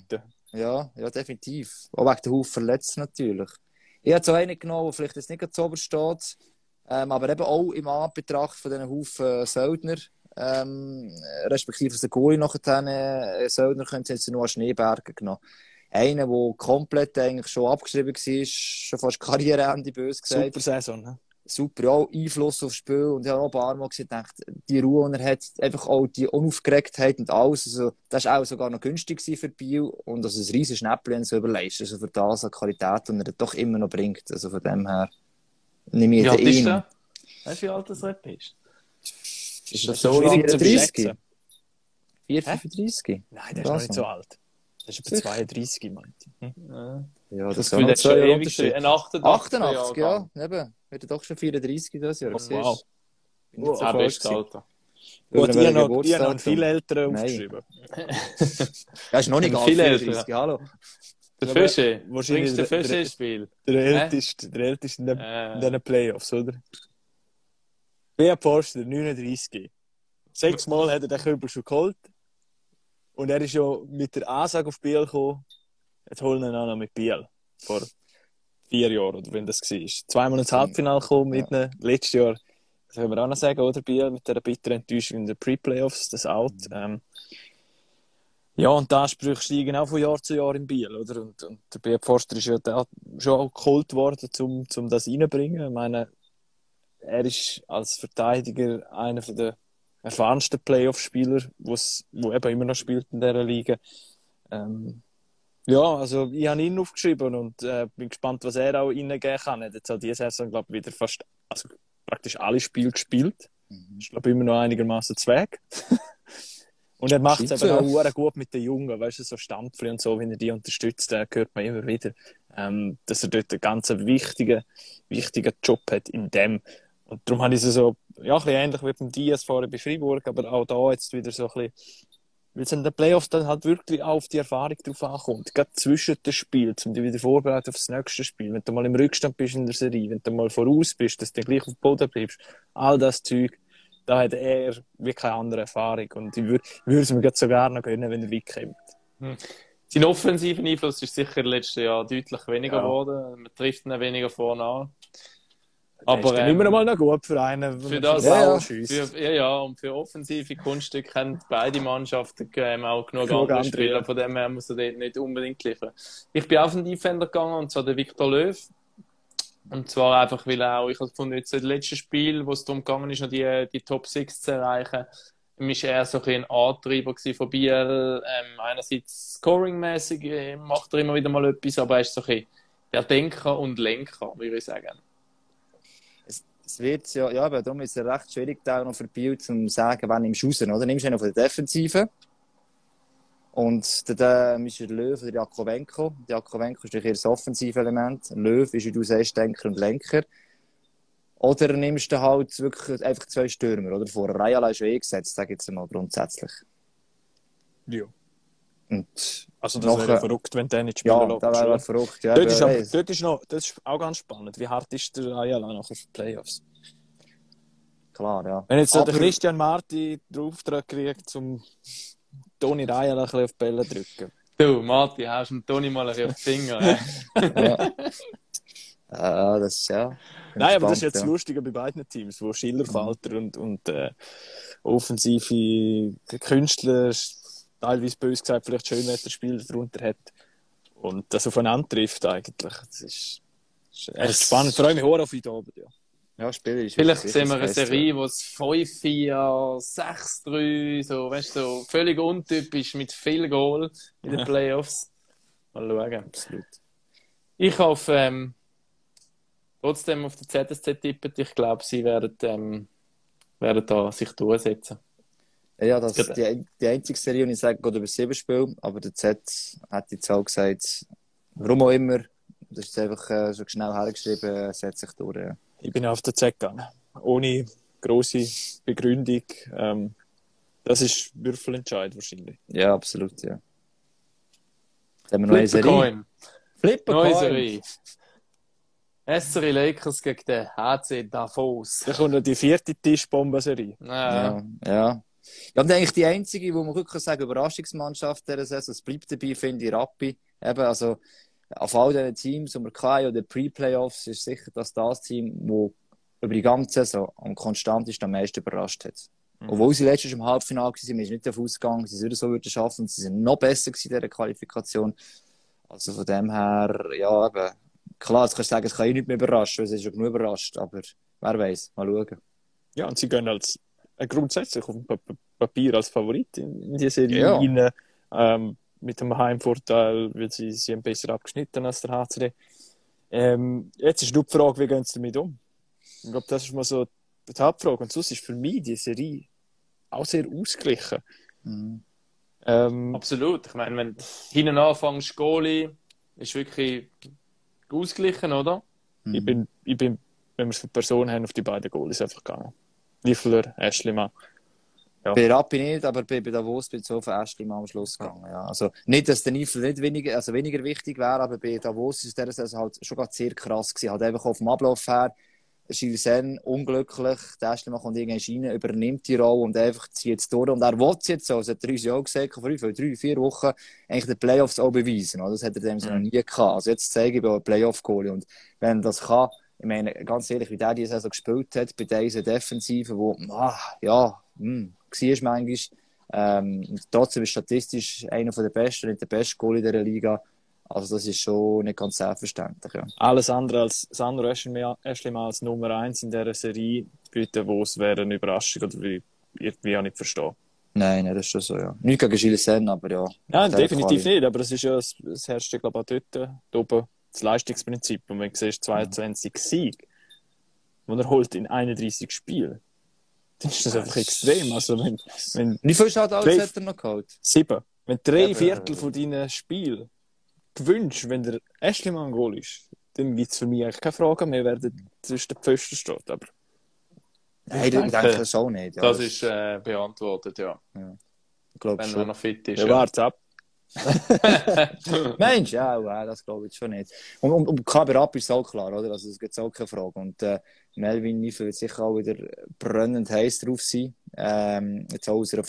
S3: Ja, ja, definitiv. Auch wegen der Haufen verletzt natürlich. Ich habe so einen genommen, der vielleicht jetzt nicht so steht. Ähm, aber eben auch im Anbetracht von diesen Haufen Söldner, ähm, respektive aus der Goalie nachher, äh, Söldner können sie nur an Schneeberge genommen. Einer, der komplett eigentlich schon abgeschrieben war, schon fast Karriereende böse gesagt.
S2: Super Saison, ne?
S3: Super, auch Einfluss aufs Spiel. Und ich habe auch ein paar Mal gedacht, die Ruhe, die er hat, einfach auch die Unaufgeregtheit und alles. Also, das war auch sogar noch günstig für Biel. Und also ein riesiges Schnäppchen so überleist. Also für das an Qualität, die er doch immer noch bringt. Also von dem her.
S1: Nehme ich wie den alt Weißt du, wie alt das Rap ist?
S3: Ist das so lange zu beschäftigen? 435?
S2: Nein, der ist noch nicht so alt. Das ist etwa 32, meinte ich.
S3: Hm? Ja, das, das ist schon ewig Ein 88, 88 ja. Eben. Wird doch schon 34 das Jahr. Oh,
S1: wow. Wow,
S2: oh, bestes Alter. Gut, habe noch, einen viel älteren aufgeschrieben.
S3: Er ist noch nicht alt, 34, hallo.
S1: Der Fische. Wahrscheinlich der Fische ins Spiel.
S2: Der älteste, der älteste in, den, äh. in diesen Playoffs, oder? Bea Forster, 39. Sechsmal hat er den Kübel schon geholt. Und er ist ja mit der Ansage auf Biel gekommen, jetzt holen wir ihn auch noch mit Biel. Vor vier Jahren, oder wenn das war. Zweimal ins Halbfinale gekommen mit ja. letztes Jahr. Das können wir auch noch sagen, oder Biel, mit dieser bitteren Enttäuschung in den Pre-Playoffs, das Out. Mhm. Ähm, ja, und die Ansprüche steigen auch von Jahr zu Jahr in Biel, oder? Und, und der Beat Forster ist ja da schon auch geholt worden, um, um das reinzubringen. Ich meine, er ist als Verteidiger einer der erfahrensten Playoff-Spieler, wo eben immer noch spielt in dieser Liga. Ähm, ja, also ich habe ihn aufgeschrieben und äh, bin gespannt, was er auch reingeben kann. Er hat jetzt auch diese Saison, glaube ich, wieder fast, also praktisch alle Spiele gespielt. Mhm. Ich glaube, immer noch einigermaßen Zweig. Und er macht es aber auch gut mit den Jungen, weißt du, so Stampfli und so, wenn er die unterstützt, da hört man immer wieder, ähm, dass er dort einen ganz wichtigen, wichtigen Job hat in dem. Und darum habe ich es so, ja, ein bisschen ähnlich wie beim Diaz vorher bei Freiburg, aber auch da jetzt wieder so ein bisschen, weil es in den Playoffs dann halt wirklich auch auf die Erfahrung drauf ankommt. Gerade zwischen den Spielen, um dich wieder vorbereiten auf das nächste Spiel. Wenn du mal im Rückstand bist in der Serie, wenn du mal voraus bist, dass du gleich auf dem Boden bleibst. All das Zeug da hat er wirklich keine andere Erfahrung. Und ich würde es mir sogar noch gönnen, wenn er wegkommt.
S1: Hm. Sein offensiver Einfluss ist sicher im letzten Jahr deutlich weniger ja. geworden. Man trifft ihn weniger vorne an.
S2: Aber ist ähm, immer mal noch gut für einen.
S1: Für das ja, für, ja, ja, und für offensive Kunststücke haben beide Mannschaften ähm, auch genug, genug andere Spieler. Von dem her muss er dort nicht unbedingt liefern. Ich bin auf den Defender gegangen, und zwar der Victor Löw. Und zwar einfach, weil auch, ich habe gefunden, jetzt das letzte Spiel, wo es darum gegangen ist, noch die, die Top 6 zu erreichen, ist er so ein, ein Antreiber von Biel. Ähm, einerseits scoringmäßig äh, macht er immer wieder mal etwas, aber er ist so ein der Denker und Lenker, würde ich sagen.
S3: Es, es wird ja, ja, aber darum ist es recht schwierig, da noch für Biel zu sagen, wann nimmst du raus, oder? Nimmst du einen von der Defensive und dann der Michel Löw oder Jakovenko. Jakovenko ist natürlich eher das offensive Element. Löw ist, wie du sagst, Denker und Lenker. Oder nimmst du halt wirklich einfach zwei Stürmer, oder? Vor Rayala ist ja eh gesetzt, sage ich jetzt mal grundsätzlich.
S2: Ja.
S3: Und
S2: also das wäre verrückt, wenn der nicht spielen
S3: Ja, das wäre verrückt. Ja,
S2: dort, ist aber, dort ist noch, das ist auch ganz spannend. Wie hart ist der Ayala nachher für die Playoffs?
S3: Klar, ja.
S2: Wenn jetzt so der Christian Marti den Auftrag kriegt, zum Toni Ayala ein bisschen auf die Bälle drücken.
S1: Du, Marti, hast du Toni mal ein bisschen auf die Finger.
S3: ja. ja, das ist ja.
S2: Nein, aber das ist jetzt ja. lustig bei beiden Teams, wo Schillerfalter mhm. und, und äh, offensive Künstler, teilweise bös gesagt, vielleicht Schönwetterspieler darunter hat und das aufeinander trifft eigentlich. Das ist, ist echt das spannend. Ich freue mich auch auf heute Abend, ja.
S3: Ja, spielerisch.
S1: Vielleicht sehen wir eine Serie, wo es 5-4, 6-3, so, weißt du, so völlig untypisch mit viel Goal in den Playoffs. Mal schauen.
S3: Absolut.
S1: Ich hoffe, ähm, trotzdem auf die ZSC tippen. Ich glaube, sie werden, ähm, werden da sich durchsetzen.
S3: Ja, das ist die, die einzige Serie, die ich sage, geht über sieben Spiele, aber der Z hat jetzt auch gesagt, warum auch immer, das ist einfach äh, so schnell hergeschrieben, setzt sich durch. Ja.
S2: Ich bin auf der Z gegangen, ohne große Begründung. Ähm, das ist Würfelentscheid wahrscheinlich.
S3: Ja, absolut, ja. Jetzt haben wir noch eine Serie.
S1: Flipper Neue Serie. SRI Lakers gegen den HC Davos.
S2: Da kommt noch die vierte Tischbombenserie.
S3: Ja. ja. ja. Ja, und eigentlich die einzige, wo man wirklich sagen Überraschungsmannschaft dieser Saison, es bleibt dabei, finde ich, Rappi. Eben, also, auf all diesen Teams, die wir hatten, oder Pre-Playoffs, ist sicher dass das Team, das über die ganze Saison am konstantesten am meisten überrascht hat. Mhm. Obwohl sie letztes im Halbfinale waren, sind wir nicht davon ausgegangen, sie würden so würden schaffen, sie sind noch besser in dieser Qualifikation. Also von dem her, ja, eben, klar, jetzt kannst du sagen, es kann ich nicht mehr überraschen, weil es ist schon genug überrascht, aber wer weiß, mal schauen.
S2: Ja, und sie gehen als äh, grundsätzlich auf dem Papier als Favorit in, in die Serie ja. rein, ähm, mit dem Heimvorteil, weil sie, sie haben besser abgeschnitten als der HCD. Ähm, jetzt ist nur die Frage, wie gehen sie damit um? Ich glaube, das ist mal so die Hauptfrage. Und sonst ist für mich die Serie auch sehr ausgeglichen.
S1: Mhm. Ähm, Absolut. Ich meine, wenn du hinten anfängst, Goalie, ist wirklich ausgeglichen, oder?
S2: Mhm. Ich, bin, ich bin, wenn wir es für Personen haben, auf die beiden Goalies einfach gegangen. Liefler, Ashleyman.
S3: Ja. Bei Rappi nicht, aber bei, bei Davos bin ich so auf Ashleyman am Schluss gegangen. Ja. Also nicht, dass der Niefel nicht weniger, also weniger wichtig wäre, aber bei Davos ist der also halt schon sehr krass gewesen. Halt einfach auf dem Ablauf her. Gilsen unglücklich, der Ashleyman kommt irgendwann rein, übernimmt die Rolle und einfach zieht es durch. Und er will es jetzt so, das hat er uns ja auch gesagt, vor drei, vier Wochen eigentlich die Playoffs auch beweisen. Das hat er dem mhm. noch nie gehabt. Also jetzt zeige ich bei Playoff-Goalie und wenn das kann, ich meine, ganz ehrlich, wie der diese Saison gespielt hat, bei dieser Defensive, wo, ah, ja, hm, war manchmal, ähm, trotzdem ist statistisch einer der besten, nicht der beste Goal in dieser Liga. Also das ist schon nicht ganz selbstverständlich. Ja.
S2: Alles andere als Sandro Eschlimann als Nummer 1 in dieser Serie, bitte, wo es wäre eine Überraschung oder wie irgendwie auch nicht verstehen.
S3: Nein, nein, das ist schon so, ja. Nicht gegen Gilles Sen, aber ja.
S2: Nein, definitiv Quali. nicht, aber es ist ja, es herrscht, glaube ich, auch dort oben das Leistungsprinzip. Und wenn du siehst, 22 mhm. Sieg, die er holt in 31 Spielen, dann ist das einfach extrem. Also wenn, wenn
S3: Wie viel Shoutouts hat er noch geholt?
S2: Sieben. Wenn drei ja, Viertel von deinen Spielen gewünscht, wenn der Ashleyman Goal ist, dann gibt es für mich eigentlich keine Frage mehr, wer zwischen den Pfosten steht. Aber
S3: Nein, ich denke, denke das auch nicht.
S1: Ja. Das ist äh, beantwortet, ja. ja.
S3: Ich glaube
S1: Wenn
S3: schon.
S1: er noch fit ist.
S2: Ja, ja. warte ab.
S3: Mensch, ja, ja, das glaube ich schon nicht. Und, und, und Kaber ist auch klar, oder? Also, es gibt auch keine Frage. Und äh, Melvin Niefel wird sicher auch wieder brennend heiß drauf sein, ähm, jetzt auch aus einer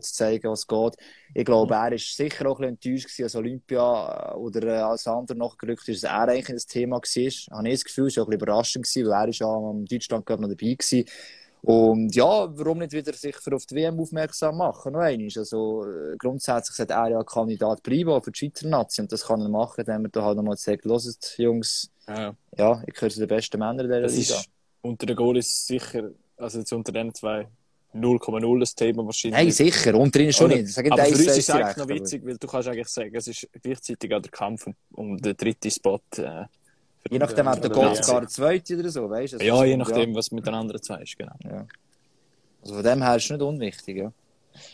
S3: zu zeigen, was geht. Ich glaube, er war sicher auch ein bisschen enttäuscht als Olympia äh, oder äh, als andere nachgerückt ist, dass er eigentlich das Thema war. Ich habe das Gefühl, es war auch ein bisschen überraschend, weil er ist ja am Deutschland noch dabei war. Und ja, warum nicht wieder sich für auf die WM aufmerksam machen? Noch einmal. Also, äh, grundsätzlich sollte er ja Kandidat bleiben für die Schweizer Nation. Und das kann er machen, indem er da halt nochmal sagt, hört, Jungs,
S2: Ja.
S3: ja, ich gehöre zu den besten Männern dieser
S2: Das
S3: Liga.
S2: ist unter den Goalies sicher, also jetzt unter den zwei 0,0 das Thema wahrscheinlich.
S3: Nein, sicher, unter ihnen schon
S2: Oder?
S3: nicht. Sag nicht
S2: aber für uns ist es eigentlich
S3: direkt,
S2: noch witzig, weil du kannst eigentlich sagen, es ist gleichzeitig auch der Kampf um, den dritten Spot. Äh,
S3: Je nachdem hat der Gott sogar der zweite oder so, weißt du? Also,
S2: Ja, je nachdem, was mit den anderen zwei ist, genau.
S3: Also von dem her ist es nicht unwichtig, ja.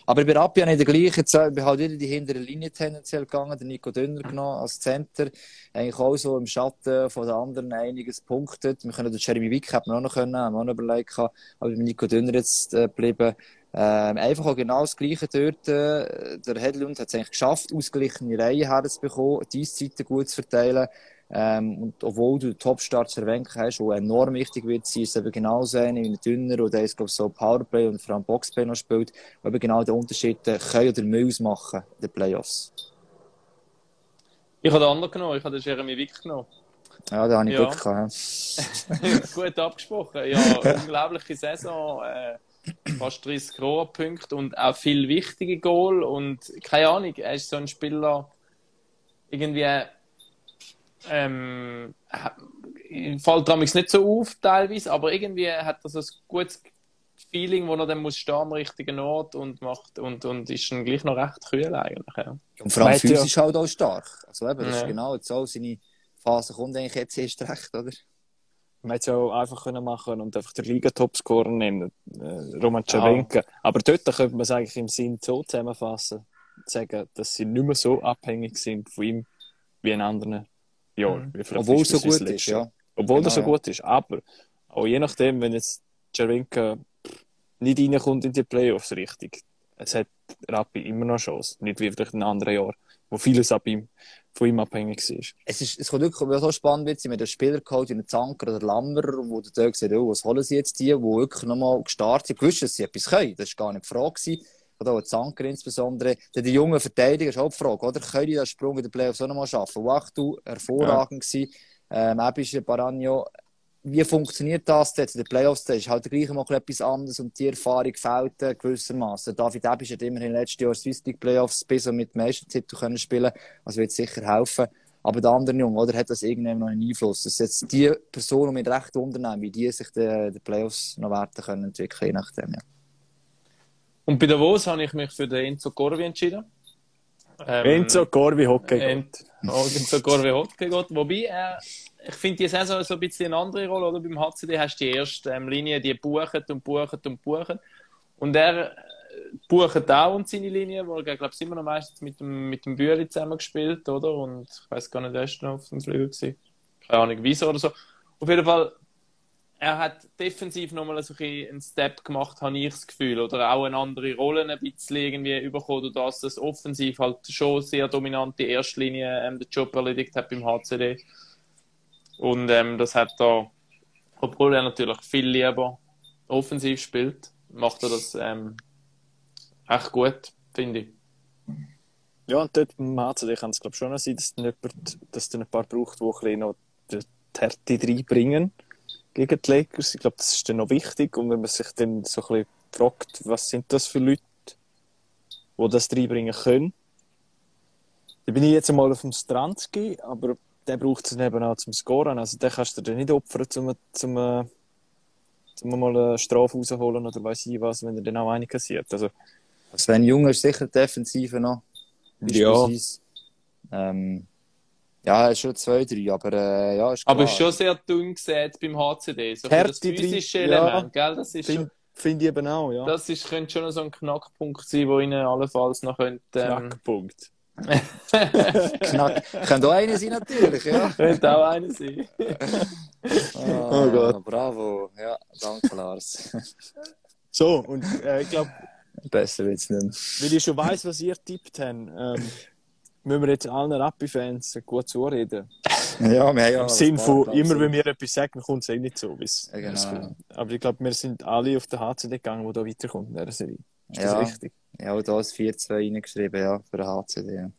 S3: Aber bei Rappi habe ich den gleichen, ich bin halt wieder die hintere Linie tendenziell gegangen, den Nico Dünner genommen als Center. Eigentlich auch so im Schatten von den anderen einiges punktet. Wir können den Jeremy Wick hätten wir auch noch können, haben wir auch noch überlegt gehabt, aber bei Nico Dünner jetzt äh, geblieben. Ähm, einfach auch genau das Gleiche dort. Äh, der Hedlund hat es eigentlich geschafft, ausgeglichene Reihen herzubekommen, die Eiszeiten gut zu verteilen. Ähm, und obwohl du den Topstart erwähnt hast, der enorm wichtig wird sein, ist eben genauso einer wie Dünner, oder ist, glaube ich, so Powerplay und vor allem Boxplay noch spielt, wo eben genau den Unterschied äh, können oder müssen machen in den Playoffs.
S1: Ich habe den anderen genommen, ich habe den Jeremy Wick genommen.
S3: Ja, da habe ich
S1: Ja.
S3: Glück gehabt.
S1: Gut abgesprochen. Ja, unglaubliche Saison. Äh, fast 30 Rohrpunkte und auch viel wichtige Goal. Und keine Ahnung, er ist so ein Spieler, irgendwie. Ähm, ha- fällt damals nicht so auf, teilweise, aber irgendwie hat er so ein gutes Feeling, wo er dann muss stehen am richtigen Ort und macht und, und ist dann gleich noch recht kühl eigentlich. Ja.
S3: Und vor allem
S2: ja-
S3: physisch halt auch stark. Also eben, das
S1: Ja.
S3: ist genau jetzt so, seine Phase kommt eigentlich jetzt erst recht, oder?
S2: Man hätte es ja auch einfach können machen und einfach den Liga-Topscorer nehmen, äh, Roman Cervenka. Aber dort könnte man es eigentlich im Sinn so zusammenfassen, sagen, dass sie nicht mehr so abhängig sind von ihm wie in anderen Jahren.
S1: Mhm.
S3: Obwohl es so gut ist, ja.
S2: Obwohl
S3: Genau,
S2: das so
S3: ja.
S2: gut ist. Aber auch je nachdem, wenn jetzt Cervenka nicht reinkommt in die Playoffs richtig, es hat Rappi immer noch Chance. Nicht wie vielleicht in anderen Jahren, wo vieles ab ihm, von ihm abhängig war.
S3: Es, ist, es kommt wirklich, so spannend wird, mit den Spieler geholt, wie einen Zanker oder Lammer, wo du da gesagt oh, was holen sie jetzt die, die wirklich nochmal gestartet sind, gewusst, dass sie etwas können. Das war gar nicht die Frage. gewesen. Oder auch Zanker insbesondere. Dann die jungen Verteidiger ist auch die Frage, oder? Können die den Sprung in den Playoffs auch nochmal schaffen? Wachtu, hervorragend ja. gewesen. Ähm, Ebische, Baragno. Wie funktioniert das jetzt in den Playoffs? Das ist halt gleich mal etwas anderes und die Erfahrung fehlt äh, gewissermaßen. David Ebisch hat immerhin letztes Jahr Swiss League Playoffs bis und mit Meistertitel können spielen. Also wird sicher helfen. Aber der andere Junge, oder, hat das irgendwann noch einen Einfluss? Dass jetzt die Personen mit recht unternehmen, wie die sich den, den Playoffs noch werden können entwickeln, je nachdem, ja.
S1: Und bei Davos habe ich mich für den Enzo Corvi entschieden.
S2: Ähm, Enzo Corvi Hockey
S1: oh, Enzo Corvi Hockey geht. Wobei, äh, ich finde die Saison so ein bisschen eine andere Rolle. Oder? Beim HCD hast du die erste ähm, Linie, die buchen und buchen und buchen. Und er äh, bucht auch und seine Linie, wo er, glaube ich, immer noch meistens mit dem, mit dem Bühli zusammen gespielt, oder? Und ich weiß gar nicht, wer ist noch auf dem Flügel gewesen. Keine Ahnung, wieso oder so. Auf jeden Fall, er hat defensiv nochmal ein einen Step gemacht, habe ich das Gefühl. Oder auch eine andere Rolle ein bisschen irgendwie bekommen, dass das offensiv halt schon sehr dominante Erstlinie ähm, den Job erledigt hat beim HCD. Und ähm, das hat er, obwohl er natürlich viel lieber offensiv spielt, macht er das ähm, echt gut, finde ich.
S2: Ja, und dort beim HCD kann es glaube schon sein, dass jemand, dass dann ein paar braucht, die noch die Härte reinbringen gegen die Lakers. Ich glaube, das ist dann noch wichtig. Und wenn man sich dann so ein bisschen fragt, was sind das für Leute, die das reinbringen können, dann bin ich jetzt einmal auf dem Stranski, aber der braucht es eben auch zum Scoren. Also den kannst du dir nicht opfern, um, zum, um, um mal eine Strafe rausholen oder weiß ich was, wenn er dann auch eine kassiert. Also,
S3: Sven Jung ist sicher defensive noch.
S2: Ja.
S3: Ähm, ja, ist schon zwei, drei, aber äh, ja, ist
S1: Aber
S3: klar.
S1: ist schon sehr dünn gesät beim HCD. So
S2: Härte
S1: das physische
S2: ja.
S1: Element, gell? Das ist schon,
S2: Finde find ich eben auch, ja.
S1: das ist, könnte schon so ein Knackpunkt sein, wo ihnen allenfalls noch könnte, ähm,
S2: Knackpunkt.
S3: Knack. Könnte auch eine sein, natürlich, ja.
S1: könnte auch einer sein.
S3: Ah,
S2: Oh Gott.
S3: Bravo. Ja, danke, Lars.
S2: So, und äh, ich glaube,
S3: Besser wird's nicht mehr.
S2: weil ich schon weiss, was ihr tippt habt, ähm, müssen wir jetzt allen Rappi-Fans gut zureden.
S3: Ja, wir haben ja
S2: Im Sinn von, immer wenn wir etwas sagen, kommt es eh nicht so.
S3: Ja, genau.
S2: Aber ich glaube, wir sind alle auf der HCD gegangen, wo da weiterkommt in dieser Serie. Ist
S3: Ja.
S2: das richtig?
S3: Ja, auch da ist 4-2 reingeschrieben, ja, für den HCD. Ja.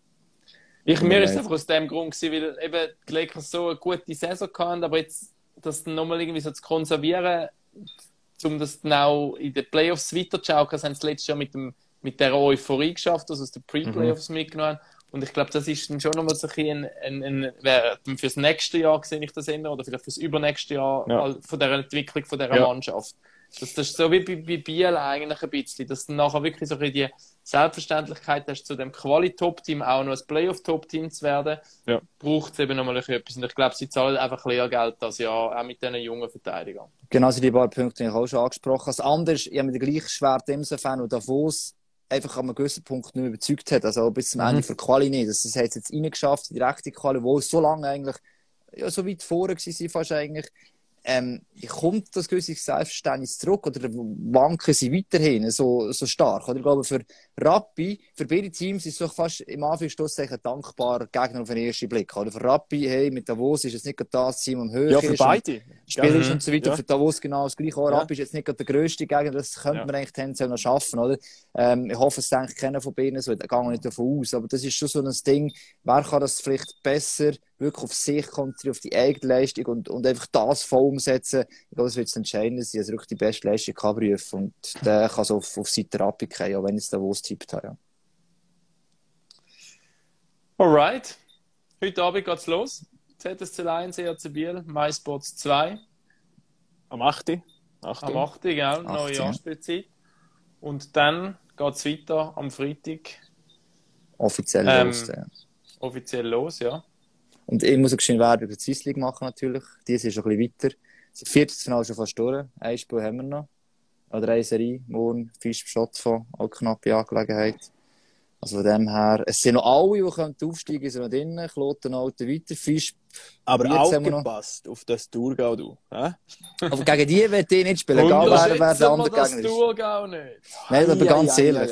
S1: Ich, mir ist es einfach aus dem Grund gewesen, weil eben die Lakers so eine gute Saison hatten, aber jetzt das nochmal irgendwie so zu konservieren, um das genau in den Playoffs weiterzuschauen. Das haben sie letztes Jahr mit, dem, mit der Euphorie geschafft, also aus den Pre-Playoffs mhm. mitgenommen. Und ich glaube, das ist dann schon nochmal so ein, ein, ein, ein fürs nächste Jahr sehe ich das ändern oder vielleicht fürs übernächste Jahr ja. von der Entwicklung von dieser ja. Mannschaft. Das, das ist so wie bei, bei Biel eigentlich ein bisschen, dass du nachher wirklich so die Selbstverständlichkeit hast, zu dem Quali-Top-Team auch noch ein Playoff-Top-Team zu werden, ja. braucht es eben nochmal etwas. Und ich glaube, sie zahlen einfach Lehrgeld das Jahr, auch mit diesen jungen Verteidigern.
S3: Genau, so die paar Punkte, die ich auch schon angesprochen habe. Das andere ist, ich habe mich gleich schwer insofern und Davos einfach an einem gewissen Punkt nicht überzeugt hat. Also bis zum Ende mhm. für Quali nicht. Das, das hat es jetzt reingeschafft, die rechte Quali, wo so lange eigentlich, ja, so weit vorne war, fast eigentlich ähm, kommt das gewisse Selbstverständnis zurück oder wanken sie weiterhin so, so stark? Oder ich glaube, für Rappi, für beide Teams ist es doch fast im Anführungszeichen dankbar Gegner auf den ersten Blick. Oder für Rappi, hey, mit Davos ist es nicht das Team am höher
S2: Ja, für beide.
S3: Spiel ist und so weiter. Ja. Für Davos genau das gleiche. Auch ja. Rappi ist jetzt nicht der grösste Gegner, das könnte ja. man eigentlich tendenziell noch schaffen, oder? Ähm, ich hoffe, es denkt keiner von beiden so, da gehe nicht davon aus. Aber das ist schon so ein Ding, wer kann das vielleicht besser wirklich auf sich konzentrieren, auf die eigene Leistung und, und einfach das voll umsetzen. Ich glaube, das wird das Entscheidende sein, dass er wirklich die beste Leistung kann prüfen und der kann so auf, auf Seite Rappi gehen, auch wenn ich es Davos tippt habe. Ja.
S1: Alright. Heute Abend geht's los. ZSC 1, ERC Biel, MySports 2.
S2: Am 8.
S1: 8. Am 8. Genau, neue Anspielzeit. Und dann geht es weiter am Freitag.
S3: Offiziell ähm, los, ja.
S1: Offiziell los, ja.
S3: Und ich muss auch schön Werbung für die Swiss League machen, natürlich. Die ist schon ein bisschen weiter. Das Viertelfinale schon fast durch. Ein Spiel haben wir noch. Oder eine Serie. Morgen, Fisch, Schott von. Auch knappe Angelegenheit. Also von dem her, es sind noch alle, die aufsteigen sind noch drinnen. Kloten, Alten, weiter, Fisch.
S2: Aber aufgepasst auf das Thurgau, du. Äh?
S3: Aber gegen die wird ich nicht spielen. Egal, wer, wer der andere
S1: Gegner ist. Thurgau nicht.
S3: Nein, aber ganz ehrlich.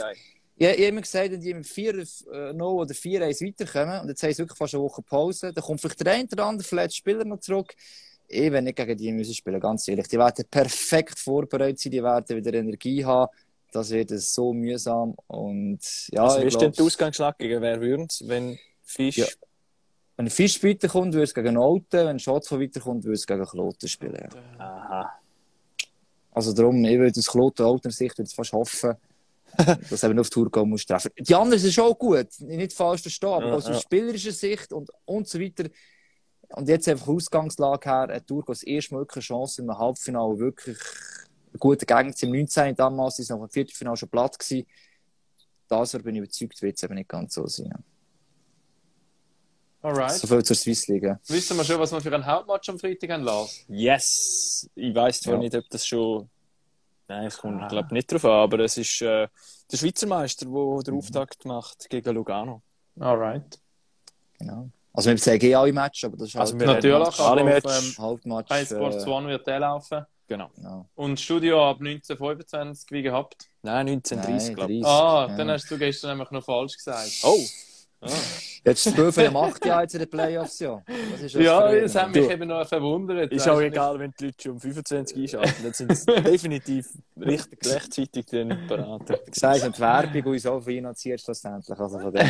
S3: Ich habe immer gesagt, wenn die mit 4-0 oder 4-1 weiterkommen, und jetzt haben sie wirklich fast eine Woche Pause, dann kommt vielleicht der eine oder andere vielleicht Spieler noch zurück. Ich will nicht gegen die müssen spielen, ganz ehrlich. Die werden perfekt vorbereitet sein, die werden wieder Energie haben das wird so mühsam. Und, ja,
S2: also, wie ist denn der Ausgangsschlag gegen wer würden wenn Fisch. Ja.
S3: Wenn Fisch weiterkommt, würde es gegen Alten, wenn Schatz von weiterkommt, würde es gegen Kloten spielen.
S2: Ja. Aha.
S3: Also darum, ich würde aus Kloten alter Sicht würde fast hoffen, dass eben auf die Tour kommen muss treffen. Die anderen sind schon gut, nicht falsch verstehen, aber ja, aus ja. spielerischer Sicht und, und so weiter. Und jetzt einfach Ausgangslage her, eine Tour das erste Mal eine Chance im Halbfinale wirklich ein guter Gegner. Im 19. damals ist noch im Viertelfinale schon platt gewesen. Das bin ich überzeugt, wird es eben nicht ganz so sein.
S1: Alright.
S3: So viel zur Swiss League.
S1: Wissen wir schon, was wir für ein Hauptmatch am Freitag haben, Lars?
S2: Yes! Ich weiß zwar ja. nicht, ob das schon. Nein, es kommt, ah. glaube nicht drauf an, aber es ist äh, der Schweizer Meister, der den. Auftakt macht gegen Lugano.
S1: Alright.
S3: Genau. Also wir sagen eh alle Matches, aber das ist
S1: also
S3: halt
S1: natürlich
S3: alle
S1: Matches.
S3: Ähm, Halbmatch.
S1: Bei Sports One wird der laufen.
S2: Genau. genau.
S1: Und Studio ab 1925 wie gehabt?
S2: Nein, 1930, glaube ich.
S1: Ah, ja. dann hast du gestern nämlich noch falsch gesagt.
S2: Oh!
S3: Ah. Jetzt spielen wir macht ja jetzt in den Playoffs, ja.
S1: Das ja, das hat mich du, eben noch verwundert.
S2: Ist auch egal, wenn die Leute schon um 25 einschalten. Dann sind sie definitiv richtig rechtzeitig dann parat. Du
S3: sagst, die Werbung uns auch finanziert schlussendlich. Also von dem.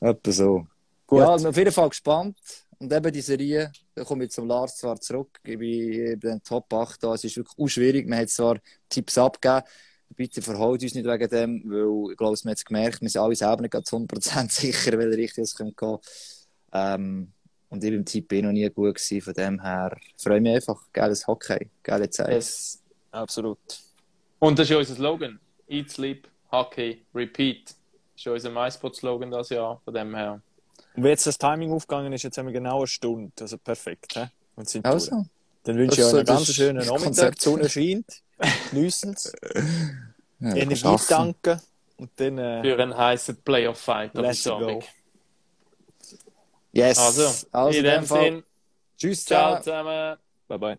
S3: Etwa so. Gut. Ja, auf jeden Fall gespannt. Und eben die Serie, da komme ich zum Lars zwar zurück, ich bin den Top 8 da, es ist wirklich auch schwierig, man hat zwar Tipps abgegeben, bitte verhaut uns nicht wegen dem, weil ich glaube, man hat es gemerkt, wir sind alle selber nicht ganz 100% sicher, welche Richtung es gehen könnte. Ähm, und ich war im Tipp eh noch nie gut gewesen, von dem her freue ich mich einfach, geiles Hockey, geile Zeit.
S1: Yes, absolut. Und das ist ja unser Slogan, Eat, Sleep, Hockey, Repeat. Das ist ja unser MySpot-Slogan das Jahr, von dem her
S2: und wie jetzt das Timing aufgegangen ist, jetzt haben wir genau eine Stunde. Also perfekt. He? Und sind
S3: also.
S2: Dann wünsche ich euch einen ganz schönen Nachmittag. Die Sonne scheint. Geniessen es. Ja, Energie tanken. Und dann, äh,
S1: Für einen heißen Playoff-Fight
S2: Let's go.
S3: Yes.
S1: Also,
S3: also
S1: in dem Sinne.
S3: Tschüss
S1: Ciao zusammen.
S2: Bye bye.